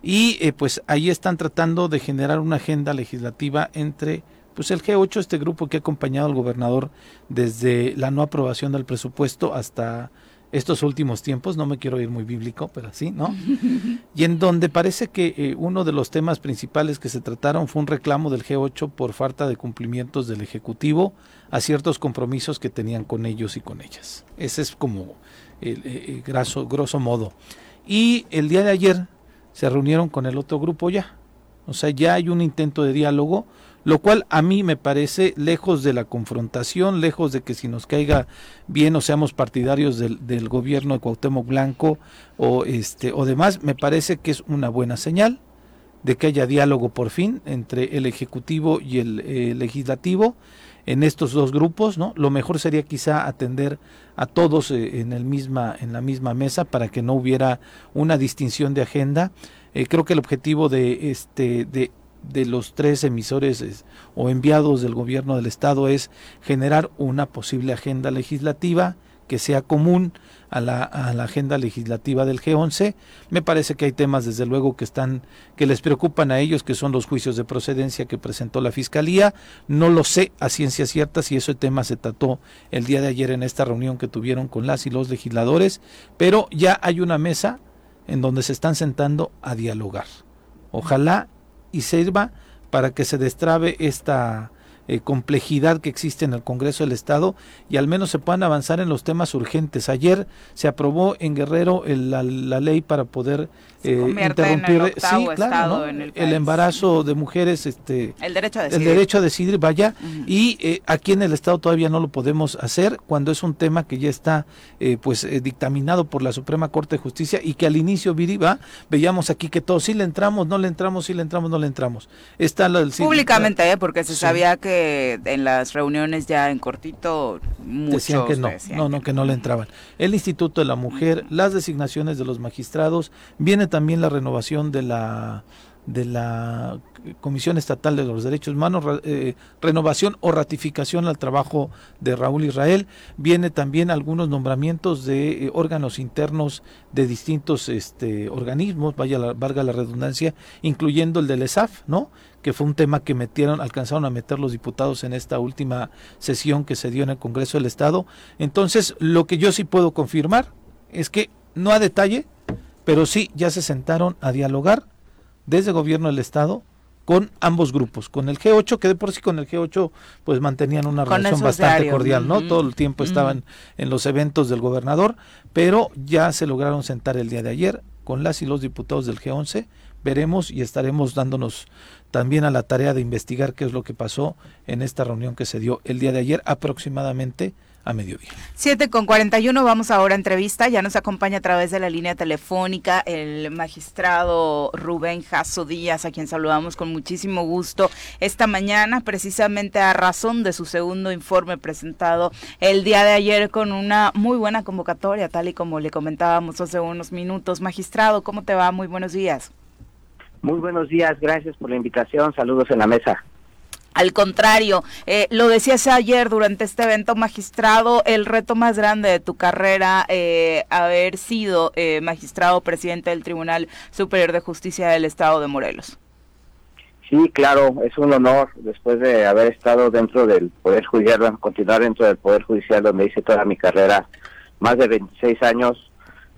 B: y eh, pues ahí están tratando de generar una agenda legislativa entre pues el G8, este grupo que ha acompañado al gobernador desde la no aprobación del presupuesto hasta estos últimos tiempos, no me quiero ir muy bíblico, pero así, ¿no? y en donde parece que eh, uno de los temas principales que se trataron fue un reclamo del G8 por falta de cumplimientos del Ejecutivo a ciertos compromisos que tenían con ellos y con ellas. Ese es como el, el graso, grosso modo. Y el día de ayer se reunieron con el otro grupo ya. O sea, ya hay un intento de diálogo lo cual a mí me parece lejos de la confrontación, lejos de que si nos caiga bien o seamos partidarios del, del gobierno de Cuauhtémoc Blanco o este o demás, me parece que es una buena señal de que haya diálogo por fin entre el ejecutivo y el eh, legislativo en estos dos grupos, ¿no? Lo mejor sería quizá atender a todos eh, en el misma en la misma mesa para que no hubiera una distinción de agenda. Eh, creo que el objetivo de este de de los tres emisores o enviados del gobierno del estado es generar una posible agenda legislativa que sea común a la, a la, agenda legislativa del G11. Me parece que hay temas, desde luego, que están, que les preocupan a ellos, que son los juicios de procedencia que presentó la Fiscalía. No lo sé a ciencia cierta si ese tema se trató el día de ayer en esta reunión que tuvieron con las y los legisladores, pero ya hay una mesa en donde se están sentando a dialogar. Ojalá y sirva para que se destrabe esta eh, complejidad que existe en el Congreso del Estado y al menos se puedan avanzar en los temas urgentes. Ayer se aprobó en Guerrero la, ley para poder eh, interrumpir
A: el sí, claro, el,
B: embarazo de mujeres, este,
A: el derecho a decidir,
B: el derecho a decidir vaya, y eh, aquí en el Estado todavía no lo podemos hacer cuando es un tema que ya está pues dictaminado por la Suprema Corte de Justicia y que al inicio viriba veíamos aquí que todos sí le entramos, no le entramos, sí le entramos, no le entramos. Está la,
A: Públicamente, porque se sabía que en las reuniones ya en cortito muchos
B: decían que no, no, no, que no le entraban. El Instituto de la Mujer, las designaciones de los magistrados, viene también la renovación de la de la Comisión Estatal de los Derechos Humanos, eh, renovación o ratificación al trabajo de Raúl Israel. Viene también algunos nombramientos de eh, órganos internos de distintos este, organismos, vaya la, valga la redundancia, incluyendo el del ESAF, ¿no? Que fue un tema que metieron, alcanzaron a meter los diputados en esta última sesión que se dio en el Congreso del Estado. Entonces, lo que yo sí puedo confirmar es que no a detalle, pero sí ya se sentaron a dialogar desde el gobierno del Estado con ambos grupos, con el G8, que de por sí con el G8 pues mantenían una relación bastante cordial, ¿no? Todo el tiempo estaban en los eventos del gobernador, pero ya se lograron sentar el día de ayer con las y los diputados del G11, veremos y estaremos dándonos también a la tarea de investigar qué es lo que pasó en esta reunión que se dio el día de ayer aproximadamente a mediodía.
A: 7 con 41, vamos ahora a entrevista. Ya nos acompaña a través de la línea telefónica el magistrado Rubén Jasso Díaz, a quien saludamos con muchísimo gusto esta mañana, precisamente a razón de su segundo informe presentado el día de ayer con una muy buena convocatoria, tal y como le comentábamos hace unos minutos. Magistrado, ¿cómo te va? Muy buenos días.
E: Muy buenos días, gracias por la invitación. Saludos en la mesa.
A: Al contrario, eh, lo decías ayer durante este evento magistrado, el reto más grande de tu carrera, eh, haber sido eh, magistrado presidente del Tribunal Superior de Justicia del Estado de Morelos.
E: Sí, claro, es un honor después de haber estado dentro del Poder Judicial, continuar dentro del Poder Judicial donde hice toda mi carrera, más de 26 años,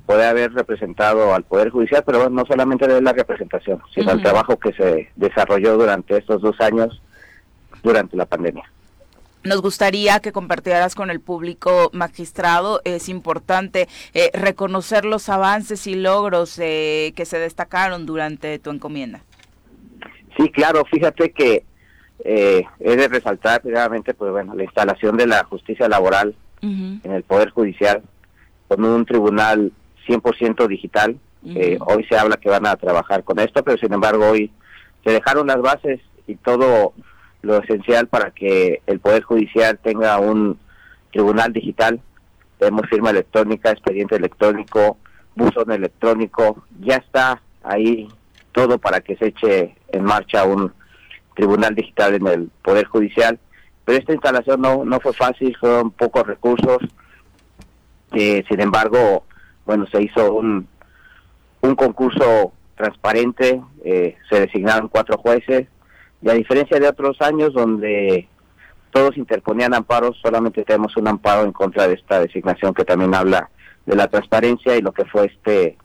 E: poder haber representado al Poder Judicial, pero no solamente de la representación, sino el trabajo que se desarrolló durante estos dos años durante la pandemia.
A: nos gustaría que compartieras con el público magistrado. Es importante eh, reconocer los avances y logros eh, que se destacaron durante tu encomienda.
E: Sí, claro, fíjate que eh, he de resaltar primeramente pues bueno, la instalación de la justicia laboral en el Poder Judicial con un tribunal 100% digital. Eh, hoy se habla que van a trabajar con esto, pero sin embargo hoy se dejaron las bases y todo lo esencial para que el Poder Judicial tenga un tribunal digital. Tenemos firma electrónica, expediente electrónico, buzón electrónico, ya está ahí todo para que se eche en marcha un tribunal digital en el Poder Judicial. Pero esta instalación no, no fue fácil, fueron pocos recursos. Eh, sin embargo, bueno, se hizo un, un concurso transparente, eh, se designaron cuatro jueces, y a diferencia de otros años donde todos interponían amparos, solamente tenemos un amparo en contra de esta designación que también habla de la transparencia y lo que fue este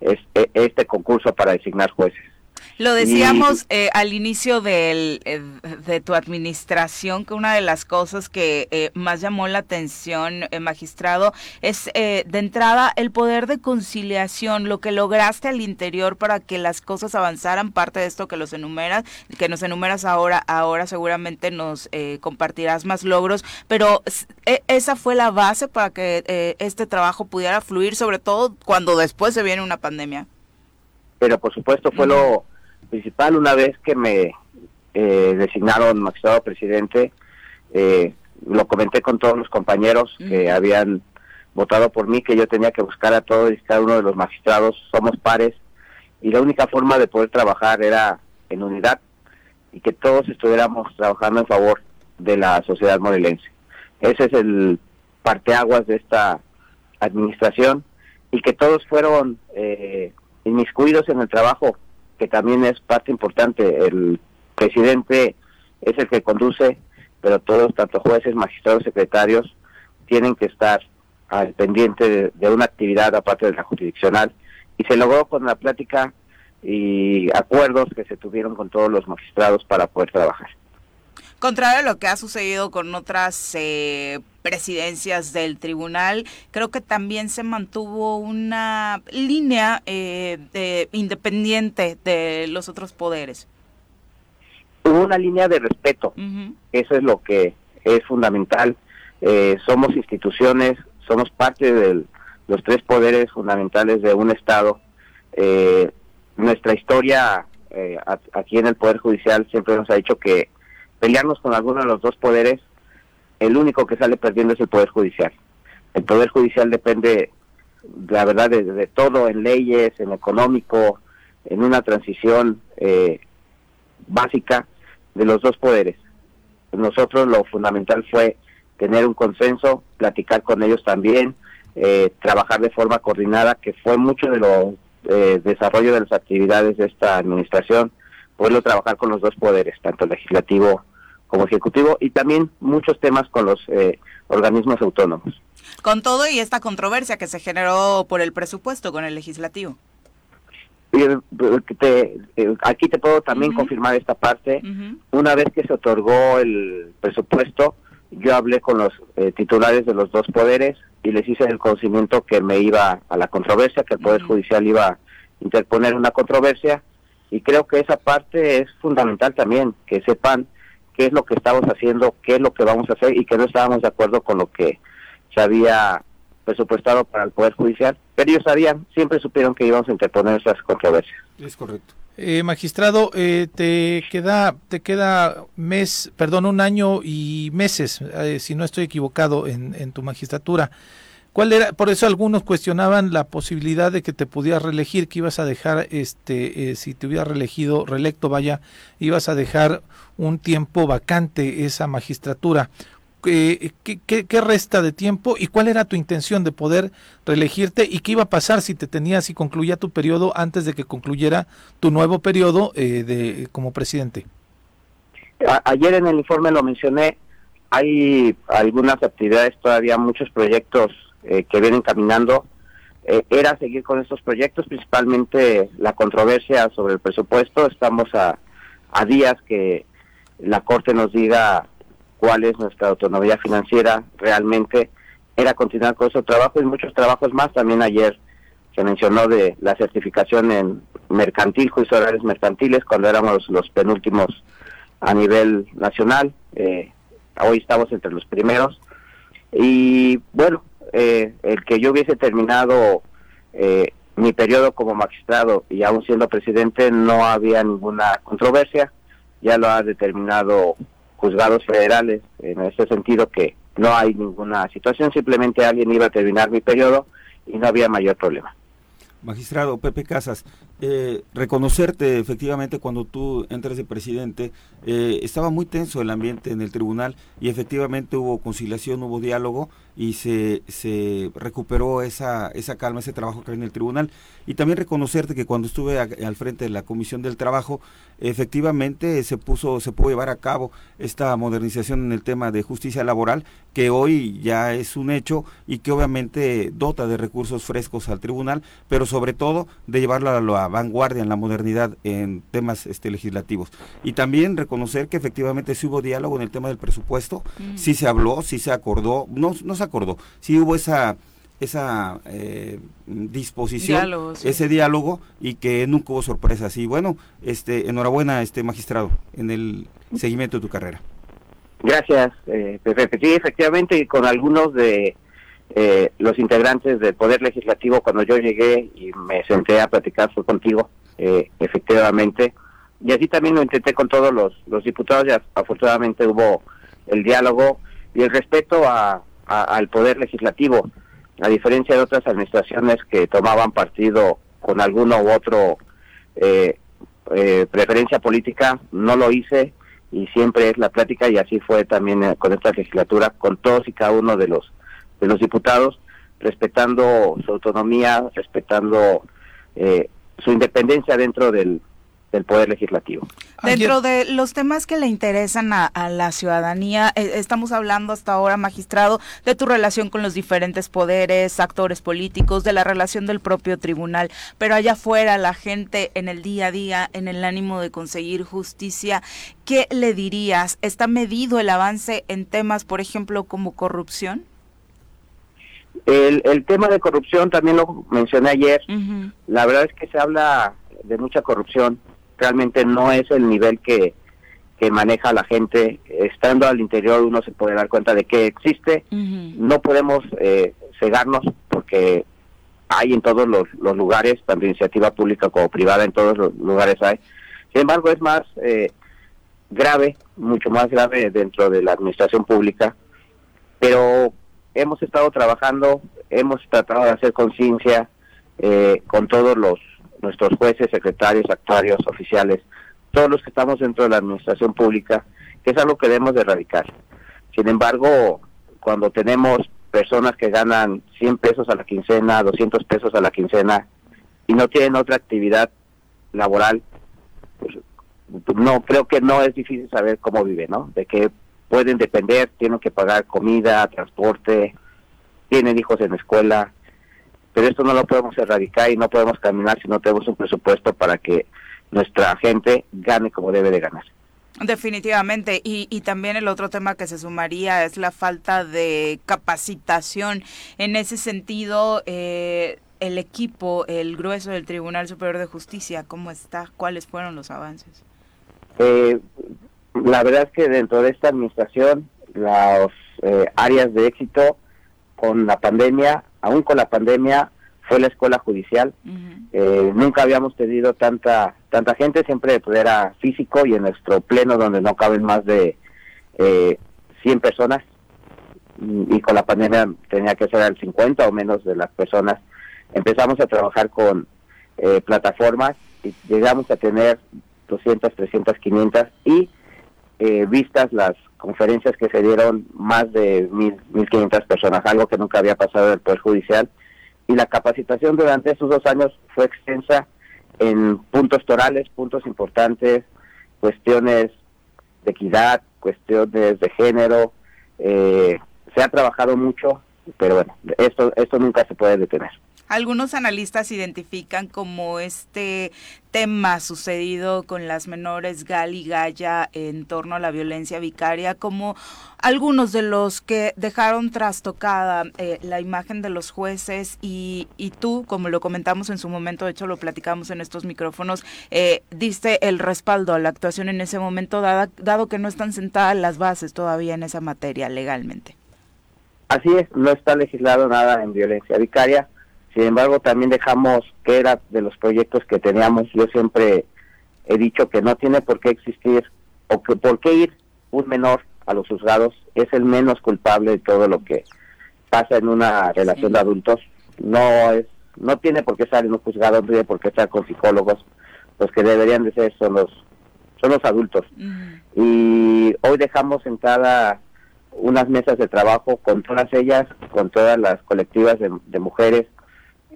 E: este, este concurso para designar jueces.
A: Lo decíamos eh, al inicio del, eh, de tu administración que una de las cosas que eh, más llamó la atención, magistrado, es de entrada el poder de conciliación, lo que lograste al interior para que las cosas avanzaran, parte de esto que los enumeras, que nos enumeras ahora, ahora seguramente nos compartirás más logros, pero e, esa fue la base para que este trabajo pudiera fluir, sobre todo cuando después se viene una pandemia.
E: Pero por supuesto fue lo principal, una vez que me eh, designaron magistrado presidente, eh, lo comenté con todos los compañeros que habían votado por mí, que yo tenía que buscar a todos y cada uno de los magistrados, somos pares, y la única forma de poder trabajar era en unidad y que todos estuviéramos trabajando en favor de la sociedad morelense. Ese es el parteaguas de esta administración y que todos fueron eh, inmiscuidos en el trabajo que también es parte importante. El presidente es el que conduce, pero todos, tanto jueces, magistrados, secretarios, tienen que estar al pendiente de, una actividad aparte de la jurisdiccional. Y se logró con la plática y acuerdos que se tuvieron con todos los magistrados para poder trabajar.
A: Contrario a lo que ha sucedido con otras eh, presidencias del tribunal, creo que también se mantuvo una línea eh, independiente de los otros poderes.
E: Hubo una línea de respeto, eso es lo que es fundamental. Eh, somos instituciones, somos parte de los tres poderes fundamentales de un Estado. nuestra historia aquí en el Poder Judicial siempre nos ha dicho que pelearnos con alguno de los dos poderes, el único que sale perdiendo es el Poder Judicial. El Poder Judicial depende, la verdad, de, todo, en leyes, en económico, en una transición eh, básica de los dos poderes. Nosotros lo fundamental fue tener un consenso, platicar con ellos también, eh, trabajar de forma coordinada, que fue mucho de lo eh, desarrollo de las actividades de esta administración, poderlo trabajar con los dos poderes, tanto legislativo como ejecutivo, y también muchos temas con los eh, organismos autónomos.
A: Con todo y esta controversia que se generó por el presupuesto con el legislativo.
E: Eh, aquí te puedo también confirmar esta parte. Una vez que se otorgó el presupuesto, yo hablé con los eh, titulares de los dos poderes y les hice el conocimiento que me iba a la controversia, que el Poder Judicial iba a interponer una controversia y creo que esa parte es fundamental también, que sepan qué es lo que estamos haciendo, qué es lo que vamos a hacer y que no estábamos de acuerdo con lo que se había presupuestado para el Poder Judicial, pero ellos sabían, siempre supieron que íbamos a interponer esas controversias.
B: Es correcto. Eh, magistrado, eh, te queda te queda mes, perdón, un año y meses, eh, si no estoy equivocado, en, en tu magistratura. ¿Cuál era? Por eso algunos cuestionaban la posibilidad de que te pudieras reelegir, que ibas a dejar, este, eh, si te hubieras reelegido, reelecto, vaya, ibas a dejar un tiempo vacante esa magistratura. ¿Qué, qué, resta de tiempo y cuál era tu intención de poder reelegirte y qué iba a pasar si te tenías y concluía tu periodo antes de que concluyera tu nuevo periodo eh, de, como presidente?
E: ayer en el informe lo mencioné, hay algunas actividades, todavía muchos proyectos eh, que vienen caminando eh, era seguir con estos proyectos, principalmente la controversia sobre el presupuesto. Estamos a, a días que la Corte nos diga cuál es nuestra autonomía financiera realmente, era continuar con ese trabajo y muchos trabajos más. También ayer se mencionó de la certificación en mercantil, juicios horarios mercantiles, cuando éramos los penúltimos a nivel nacional. Eh, hoy estamos entre los primeros. Y bueno, eh, el que yo hubiese terminado eh, mi periodo como magistrado y aún siendo presidente no había ninguna controversia, ya lo ha determinado juzgados federales en ese sentido que no hay ninguna situación, simplemente alguien iba a terminar mi periodo y no había mayor problema.
D: Magistrado Pepe Casas, eh, reconocerte efectivamente cuando tú entras de presidente, eh, estaba muy tenso el ambiente en el tribunal y efectivamente hubo conciliación, hubo diálogo y se, se recuperó esa, esa calma, ese trabajo que hay en el tribunal. Y también reconocerte que cuando estuve al frente de la Comisión del Trabajo, efectivamente se puso, se pudo llevar a cabo esta modernización en el tema de justicia laboral, que hoy ya es un hecho y que obviamente dota de recursos frescos al tribunal, pero sobre todo de llevarlo a la vanguardia en la modernidad en temas este, legislativos. Y también reconocer que efectivamente sí hubo diálogo en el tema del presupuesto, mm. sí se habló, sí se acordó, no, no se acordó, sí hubo esa esa eh, disposición, ese diálogo y que nunca hubo sorpresas. Y bueno, este, enhorabuena, este magistrado, en el seguimiento de tu carrera.
E: Gracias, eh, Pepe. Sí, efectivamente, con algunos de eh, los integrantes del Poder Legislativo, cuando yo llegué y me senté a platicar fue contigo, eh, efectivamente. Y así también lo intenté con todos los, diputados. Y afortunadamente hubo el diálogo y el respeto a, al Poder Legislativo, a diferencia de otras administraciones que tomaban partido con alguno u otro eh, eh, preferencia política, no lo hice. Y siempre es la plática y así fue también eh, con esta legislatura, con todos y cada uno de los de los diputados, respetando su autonomía, respetando eh, su independencia dentro del, del Poder Legislativo.
A: Dentro de los temas que le interesan a, la ciudadanía, eh, estamos hablando hasta ahora, magistrado, de tu relación con los diferentes poderes, actores políticos, de la relación del propio tribunal, pero allá afuera, la gente en el día a día, en el ánimo de conseguir justicia, ¿qué le dirías? ¿Está medido el avance en temas, por ejemplo, como corrupción?
E: El, el tema de corrupción también lo mencioné ayer. La verdad es que se habla de mucha corrupción. Realmente no es el nivel que, que maneja la gente. Estando al interior uno se puede dar cuenta de que existe. No podemos eh, cegarnos porque hay en todos los, los, lugares, tanto iniciativa pública como privada, en todos los lugares hay. Sin embargo, es más eh, grave, mucho más grave dentro de la administración pública. Pero hemos estado trabajando, hemos tratado de hacer conciencia eh, con todos los nuestros jueces, secretarios, actuarios, oficiales, todos los que estamos dentro de la administración pública, que es algo que debemos de erradicar. Sin embargo, cuando tenemos personas que ganan 100 pesos a la quincena, 200 pesos a la quincena y no tienen otra actividad laboral, pues no creo que no es difícil saber cómo vive, ¿no? De que pueden depender, tienen que pagar comida, transporte, tienen hijos en la escuela, pero esto no lo podemos erradicar y no podemos caminar si no tenemos un presupuesto para que nuestra gente gane como debe de ganar.
A: Definitivamente. Y, y también el otro tema que se sumaría es la falta de capacitación. En ese sentido, eh, el equipo, el grueso del Tribunal Superior de Justicia, ¿cómo está? ¿Cuáles fueron los avances?
E: Eh, la verdad es que dentro de esta administración, las eh, áreas de éxito con la pandemia, aún con la pandemia, fue la escuela judicial. Eh, nunca habíamos tenido tanta tanta gente, siempre era físico y en nuestro pleno donde no caben más de eh, 100 personas y con la pandemia tenía que ser al 50 o menos de las personas. Empezamos a trabajar con eh, plataformas y llegamos a tener 200, 300, 500 y eh, vistas las conferencias que se dieron más de mil, 1.500 personas, algo que nunca había pasado en el Poder Judicial. Y la capacitación durante esos dos años fue extensa en puntos torales, puntos importantes, cuestiones de equidad, cuestiones de género. Eh, se ha trabajado mucho, pero bueno, esto, esto nunca se puede detener.
A: Algunos analistas identifican como este tema sucedido con las menores Gal y Gaya en torno a la violencia vicaria como algunos de los que dejaron trastocada eh, la imagen de los jueces y, y, tú, como lo comentamos en su momento, de hecho lo platicamos en estos micrófonos, eh, diste el respaldo a la actuación en ese momento, dada, dado que no están sentadas las bases todavía en esa materia legalmente.
E: Así es, no está legislado nada en violencia vicaria sin embargo, también dejamos que era de los proyectos que teníamos. Yo siempre he dicho que no tiene por qué existir o que por qué ir un menor a los juzgados. Es el menos culpable de todo lo que pasa en una relación de adultos. No es, no tiene por qué estar en un juzgado, no tiene por qué estar con psicólogos. Los que deberían de ser son los, son los adultos. Y hoy dejamos sentada unas mesas de trabajo con todas ellas, con todas las colectivas de mujeres,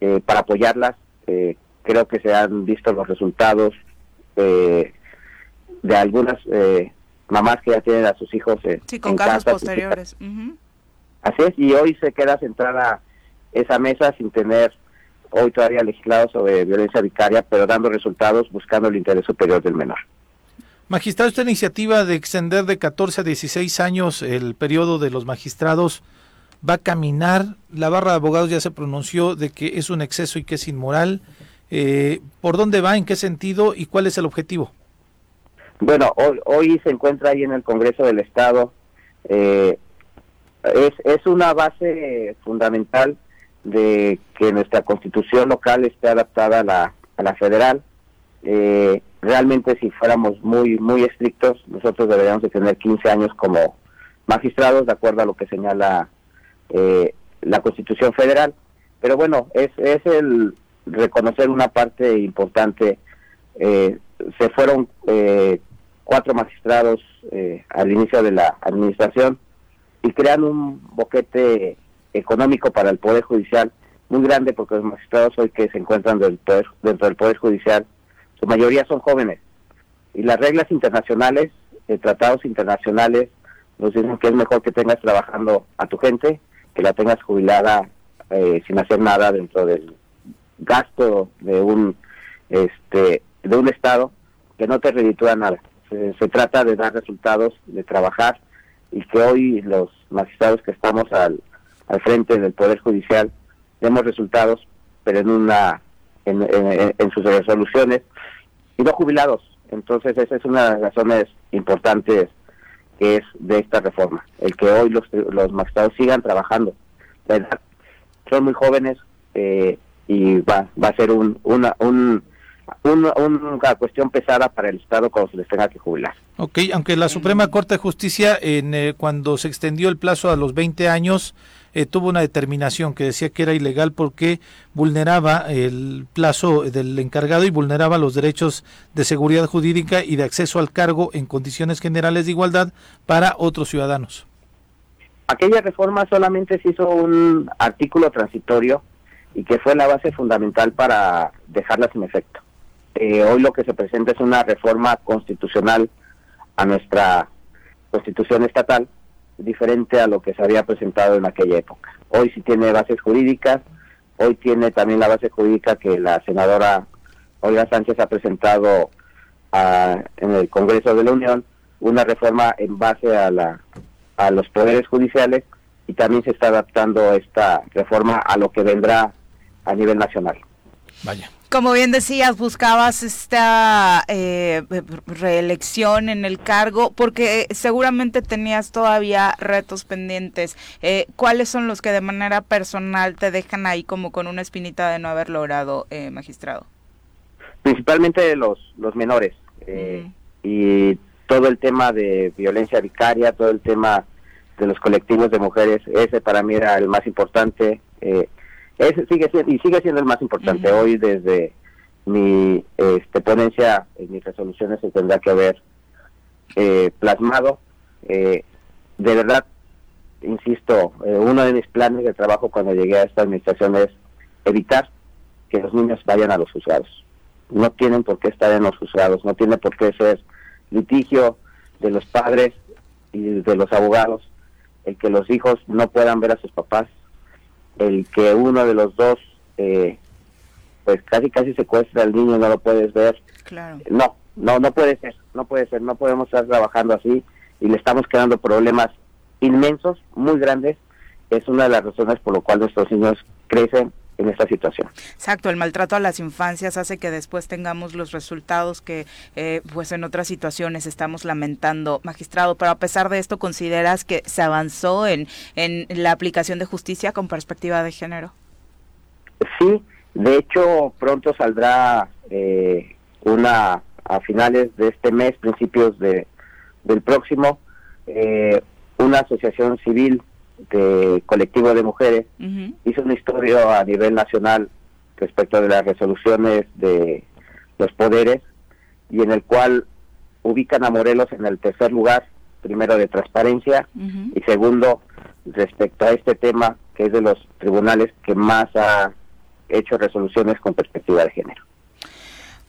E: eh, para apoyarlas. Eh, creo que se han visto los resultados eh, de algunas mamás que ya tienen a sus hijos
A: sí, con casos posteriores.
E: Así es, y hoy se queda centrada esa mesa sin tener hoy todavía legislado sobre violencia vicaria, pero dando resultados buscando el interés superior del menor.
B: Magistrado, esta iniciativa de extender de 14 a 16 años el periodo de los magistrados, va a caminar. La barra de abogados ya se pronunció de que es un exceso y que es inmoral. Eh, ¿Por dónde va? ¿En qué sentido? ¿Y cuál es el objetivo?
E: Bueno, hoy, hoy se encuentra ahí en el Congreso del Estado. Eh, es, es una base fundamental de que nuestra constitución local esté adaptada a la, a la federal. Eh, realmente si fuéramos muy muy estrictos, nosotros deberíamos de tener 15 años como magistrados, de acuerdo a lo que señala eh, la Constitución Federal. Pero bueno, es, es el reconocer una parte importante. Eh, se fueron eh, cuatro magistrados al inicio de la administración y crean un boquete económico para el Poder Judicial muy grande porque los magistrados hoy que se encuentran del poder, dentro del Poder Judicial, su mayoría son jóvenes. Y las reglas internacionales, tratados internacionales, nos dicen que es mejor que tengas trabajando a tu gente que la tengas jubilada eh, sin hacer nada dentro del gasto de un este de un estado que no te reditúa nada. Se, trata de dar resultados de trabajar y que hoy los magistrados que estamos al, al frente del poder judicial demos resultados pero en una en, en sus resoluciones y no jubilados. Entonces esa es una de las razones importantes es de esta reforma, el que hoy los, los magistrados sigan trabajando. ¿verdad? Son muy jóvenes eh, y va, va a ser un, una, un, una cuestión pesada para el Estado cuando se les tenga que jubilar.
B: Ok, aunque la Suprema Corte de Justicia, en, eh, cuando se extendió el plazo a los 20 años, eh, tuvo una determinación que decía que era ilegal porque vulneraba el plazo del encargado y vulneraba los derechos de seguridad jurídica y de acceso al cargo en condiciones generales de igualdad para otros ciudadanos.
E: Aquella reforma solamente se hizo un artículo transitorio y que fue la base fundamental para dejarla sin efecto. Eh, hoy lo que se presenta es una reforma constitucional a nuestra constitución estatal diferente a lo que se había presentado en aquella época. Hoy sí tiene bases jurídicas, hoy tiene también la base jurídica que la senadora Olga Sánchez ha presentado en el Congreso de la Unión, una reforma en base a, la, a los poderes judiciales y también se está adaptando esta reforma a lo que vendrá a nivel nacional.
B: Vaya.
A: Como bien decías, buscabas esta eh, reelección en el cargo porque seguramente tenías todavía retos pendientes. Eh, ¿Cuáles son los que de manera personal te dejan ahí como con una espinita de no haber logrado, eh, magistrado?
E: Principalmente los, los menores y todo el tema de violencia vicaria, todo el tema de los colectivos de mujeres, ese para mí era el más importante. Eh, ese sigue siendo, y sigue siendo el más importante. Hoy desde mi este, ponencia, en mis resoluciones se tendrá que haber eh, plasmado. Eh, de verdad, insisto, eh, uno de mis planes de trabajo cuando llegué a esta administración es evitar que los niños vayan a los juzgados. No tienen por qué estar en los juzgados, no tiene por qué ser litigio de los padres y de los abogados el que los hijos no puedan ver a sus papás el que uno de los dos eh, pues casi casi secuestra al niño, no lo puedes ver.
A: Claro.
E: No, no, no puede ser, no puede ser, no podemos estar trabajando así y le estamos creando problemas inmensos, muy grandes. Es una de las razones por lo cual nuestros niños crecen en esta situación.
A: Exacto, el maltrato a las infancias hace que después tengamos los resultados que eh, pues en otras situaciones estamos lamentando, magistrado, pero a pesar de esto, ¿consideras que se avanzó en, en la aplicación de justicia con perspectiva de género?
E: Sí, de hecho pronto saldrá eh, una a finales de este mes, principios de, del próximo, eh, una asociación civil de colectivo de mujeres hizo un estudio a nivel nacional respecto de las resoluciones de los poderes y en el cual ubican a Morelos en el tercer lugar, primero de transparencia y segundo respecto a este tema que es de los tribunales que más ha hecho resoluciones con perspectiva de género.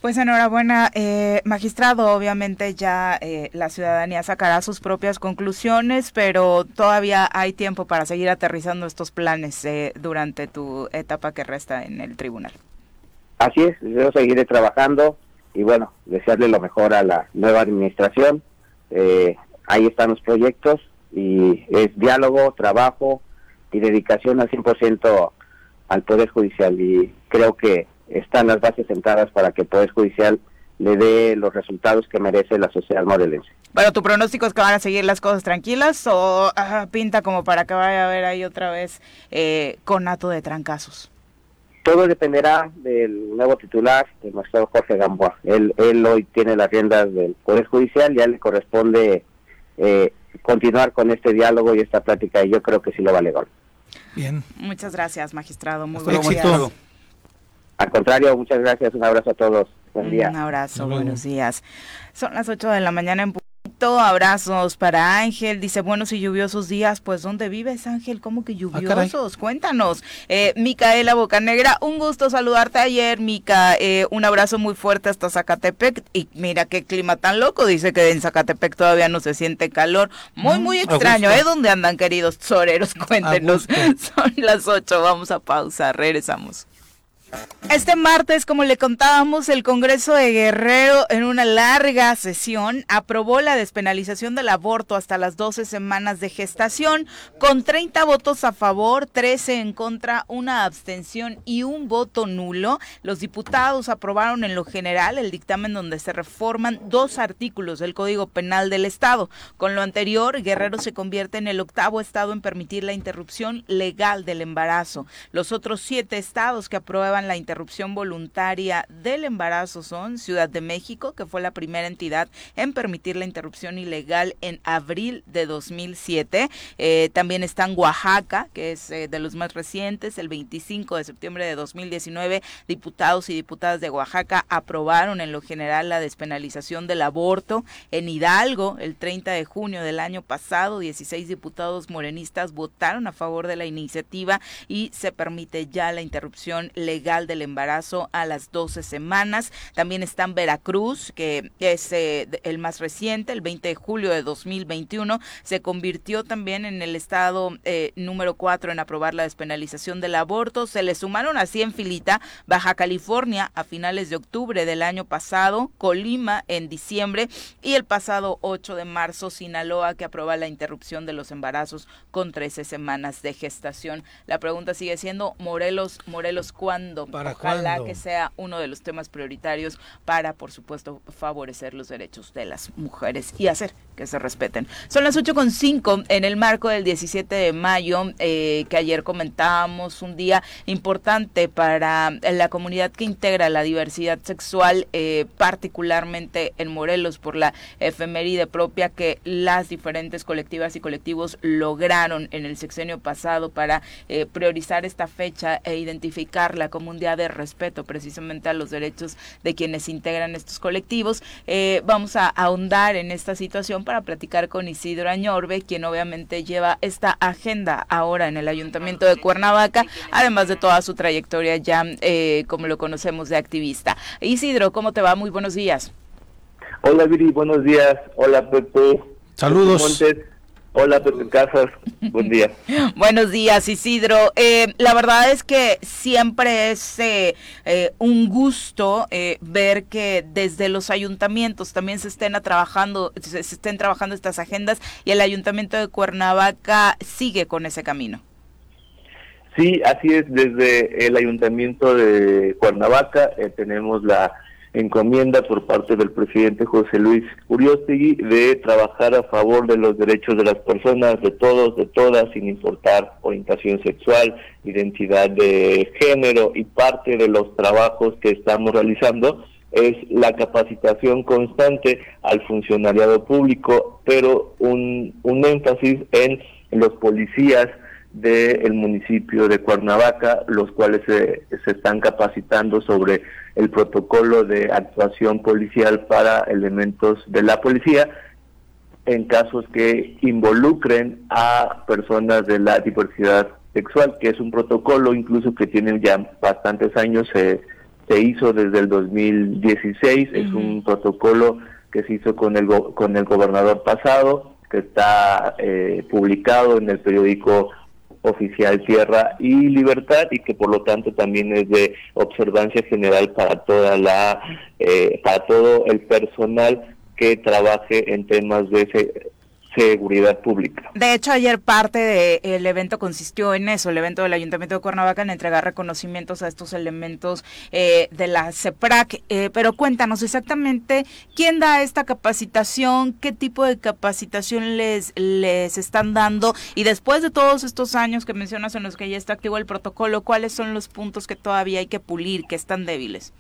A: Pues enhorabuena, eh, magistrado. Obviamente ya eh, la ciudadanía sacará sus propias conclusiones, pero todavía hay tiempo para seguir aterrizando estos planes eh, durante tu etapa que resta en el tribunal.
E: Así es, yo seguiré trabajando y bueno, desearle lo mejor a la nueva administración. ahí están los proyectos y es diálogo, trabajo y dedicación al 100% al Poder Judicial y creo que están las bases sentadas para que el Poder Judicial le dé los resultados que merece la sociedad morelense.
A: Bueno, ¿tu pronóstico es que van a seguir las cosas tranquilas o pinta como para que vaya a haber ahí otra vez eh, conato de trancazos?
E: Todo dependerá del nuevo titular, el magistrado Jorge Gamboa. Él, él hoy tiene las riendas del Poder Judicial, ya le corresponde eh, continuar con este diálogo y esta plática y yo creo que sí lo va legal.
A: Bien. Muchas gracias, magistrado. Muy
B: días.
E: Al contrario, muchas gracias. Un abrazo a todos. Buen día.
A: Un abrazo, buenos días. Son las 8 de la mañana en punto. Abrazos para Ángel. Dice, buenos y lluviosos días. Pues, ¿dónde vives, Ángel? ¿Cómo que ah, lluviosos? Cuéntanos. Eh, Micaela Bocanegra, un gusto saludarte ayer, Mica. Eh, un abrazo muy fuerte hasta Zacatepec. Y mira qué clima tan loco. Dice que en Zacatepec todavía no se siente calor. Muy, muy mm, extraño. ¿Eh? ¿Dónde andan, queridos soreros? Cuéntenos. Son las 8. Vamos a pausa. Regresamos. Este martes, como le contábamos, el Congreso de Guerrero, en una larga sesión, aprobó la despenalización del aborto hasta las 12 semanas de gestación, con 30 votos a favor, 13 en contra, una abstención y un voto nulo. Los diputados aprobaron en lo general el dictamen donde se reforman dos artículos del Código Penal del Estado. Con lo anterior, Guerrero se convierte en el octavo estado en permitir la interrupción legal del embarazo. Los otros siete estados que aprueban la interrupción voluntaria del embarazo son Ciudad de México, que fue la primera entidad en permitir la interrupción ilegal en abril de 2007. Eh, también están Oaxaca, que es eh, de los más recientes. El 25 de septiembre de 2019, diputados y diputadas de Oaxaca aprobaron en lo general la despenalización del aborto. En Hidalgo, el 30 de junio del año pasado, 16 diputados morenistas votaron a favor de la iniciativa y se permite ya la interrupción legal del embarazo a las 12 semanas. También está en Veracruz, que es eh, el más reciente, el 20 de julio de 2021, se convirtió también en el estado eh, número 4 en aprobar la despenalización del aborto. Se le sumaron así en filita Baja California a finales de octubre del año pasado, Colima en diciembre y el pasado 8 de marzo Sinaloa que aprueba la interrupción de los embarazos con 13 semanas de gestación. La pregunta sigue siendo Morelos, Morelos, ¿cuándo? Ojalá que sea uno de los temas prioritarios para, por supuesto, favorecer los derechos de las mujeres y hacer que se respeten. Son las con cinco en el marco del 17 de mayo, eh, que ayer comentábamos, un día importante para la comunidad que integra la diversidad sexual, eh, particularmente en Morelos, por la efeméride propia que las diferentes colectivas y colectivos lograron en el sexenio pasado para eh, priorizar esta fecha e identificarla como un día de respeto precisamente a los derechos de quienes integran estos colectivos. vamos a ahondar en esta situación para platicar con Isidro Añorbe, quien obviamente lleva esta agenda ahora en el Ayuntamiento de Cuernavaca, además de toda su trayectoria ya, eh, como lo conocemos, de activista. Isidro, ¿cómo te va? Muy buenos días.
F: Hola Viri, buenos días. Hola Pepe.
B: Saludos.
F: Hola, Pepe Casas. Buen día.
A: Buenos días, Isidro. Eh, la verdad es que siempre es eh, eh, un gusto ver que desde los ayuntamientos también se estén trabajando, se, estén trabajando estas agendas y el ayuntamiento de Cuernavaca sigue con ese camino.
F: Sí, así es. Desde el ayuntamiento de Cuernavaca tenemos la encomienda por parte del presidente José Luis Uriostegui de trabajar a favor de los derechos de las personas, de todos, de todas, sin importar orientación sexual, identidad de género y parte de los trabajos que estamos realizando es la capacitación constante al funcionariado público, pero un, un énfasis en los policías, del municipio de Cuernavaca, los cuales se, se, están capacitando sobre el protocolo de actuación policial para elementos de la policía en casos que involucren a personas de la diversidad sexual, que es un protocolo incluso que tiene ya bastantes años, se, se hizo desde el 2016, es un protocolo que se hizo con el, con el gobernador pasado, que está eh, publicado en el periódico oficial Tierra y Libertad y que por lo tanto también es de observancia general para toda la eh, para todo el personal que trabaje en temas de seguridad pública.
A: De hecho, ayer parte del evento consistió en eso, el evento del Ayuntamiento de Cuernavaca, en entregar reconocimientos a estos elementos eh, de la CEPRAC. Eh, pero cuéntanos exactamente quién da esta capacitación, qué tipo de capacitación les, les están dando y después de todos estos años que mencionas en los que ya está activo el protocolo, ¿cuáles son los puntos que todavía hay que pulir, que están débiles?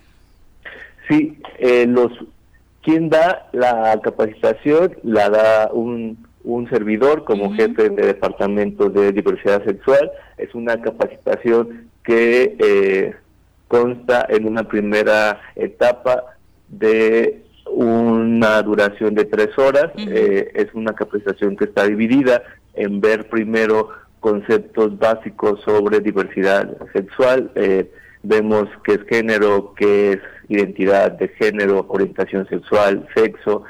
F: Sí, eh, los quien da la capacitación la da un, un servidor como jefe de departamento de diversidad sexual. Es una capacitación que eh, consta en una primera etapa de una duración de tres horas. Eh, es una capacitación que está dividida en ver primero conceptos básicos sobre diversidad sexual. Eh, vemos qué es género, qué es identidad de género, orientación sexual, sexo,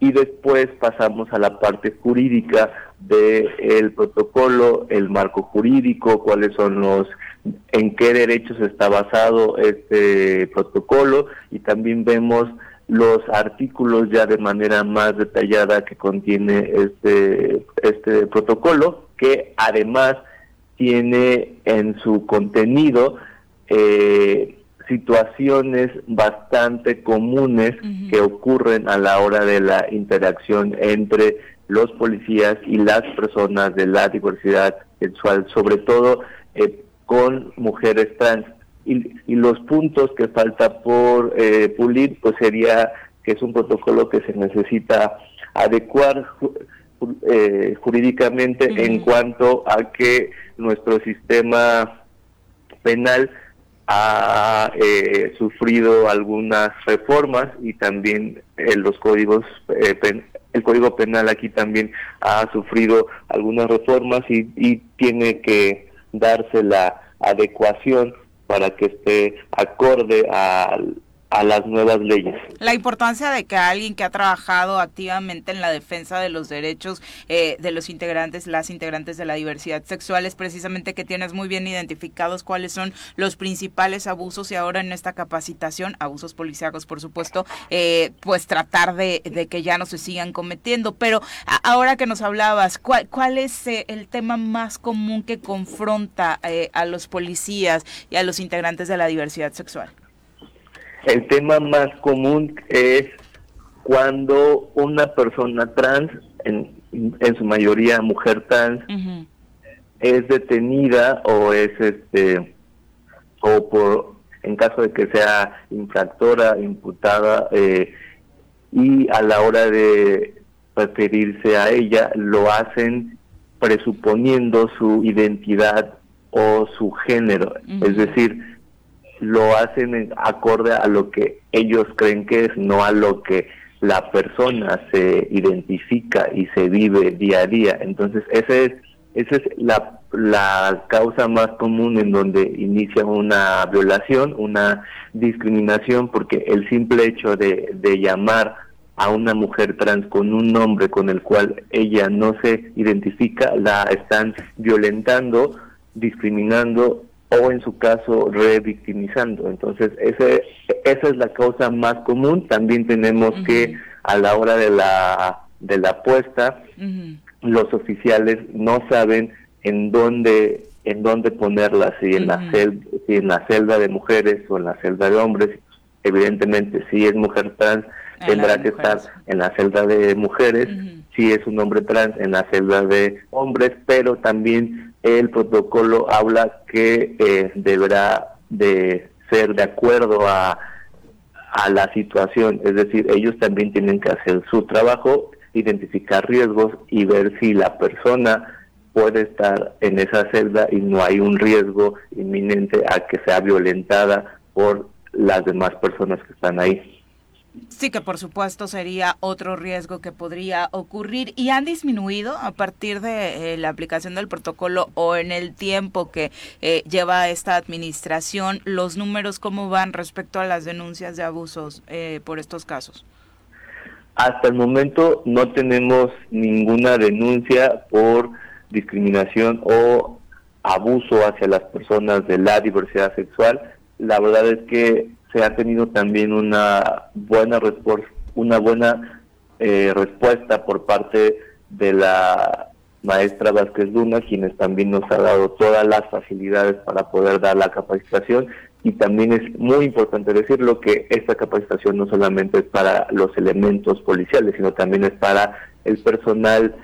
F: y después pasamos a la parte jurídica del el protocolo, el marco jurídico, cuáles son los, en qué derechos está basado este protocolo y también vemos los artículos ya de manera más detallada que contiene este, este protocolo, que además tiene en su contenido eh, situaciones bastante comunes que ocurren a la hora de la interacción entre los policías y las personas de la diversidad sexual, sobre todo eh, con mujeres trans. Y, los puntos que falta por eh, pulir, pues sería que es un protocolo que se necesita adecuar eh, jurídicamente en cuanto a que nuestro sistema penal ha eh, sufrido algunas reformas y también en los códigos eh, el código penal aquí también ha sufrido algunas reformas y, y tiene que darse la adecuación para que esté acorde al a las nuevas leyes.
A: La importancia de que alguien que ha trabajado activamente en la defensa de los derechos eh, de los integrantes, las integrantes de la diversidad sexual, es precisamente que tienes muy bien identificados cuáles son los principales abusos y ahora en esta capacitación, abusos policíacos por supuesto, eh, pues tratar de, que ya no se sigan cometiendo. Pero ahora que nos hablabas, ¿cuál, cuál es eh, el tema más común que confronta a los policías y a los integrantes de la diversidad sexual?
F: El tema más común es cuando una persona trans, en, en su mayoría mujer trans, es detenida o es este o por en caso de que sea infractora, imputada eh, y a la hora de referirse a ella lo hacen presuponiendo su identidad o su género, es decir, lo hacen acorde a lo que ellos creen que es, no a lo que la persona se identifica y se vive día a día. Entonces, ese es, esa es la, la causa más común en donde inicia una violación, una discriminación, porque el simple hecho de, de llamar a una mujer trans con un nombre con el cual ella no se identifica, la están violentando, discriminando o en su caso revictimizando. Entonces, ese, esa es la causa más común. También tenemos que a la hora de la de la apuesta, los oficiales no saben en dónde en dónde ponerla, si en la celda, si en la celda de mujeres o en la celda de hombres. Evidentemente, si es mujer trans, tendrá que estar en la celda de mujeres, si es un hombre trans, en la celda de hombres, pero también el protocolo habla que eh, deberá de ser de acuerdo a, a la situación, es decir, ellos también tienen que hacer su trabajo, identificar riesgos y ver si la persona puede estar en esa celda y no hay un riesgo inminente a que sea violentada por las demás personas que están ahí.
A: Sí, que por supuesto sería otro riesgo que podría ocurrir. ¿Y han disminuido a partir de eh, la aplicación del protocolo o en el tiempo que eh, lleva esta administración los números cómo van respecto a las denuncias de abusos eh, por estos casos?
F: Hasta el momento no tenemos ninguna denuncia por discriminación o abuso hacia las personas de la diversidad sexual. La verdad es que se ha tenido también una buena una buena eh, respuesta por parte de la maestra Vázquez Luna, quienes también nos ha dado todas las facilidades para poder dar la capacitación. Y también es muy importante decirlo que esta capacitación no solamente es para los elementos policiales, sino también es para el personal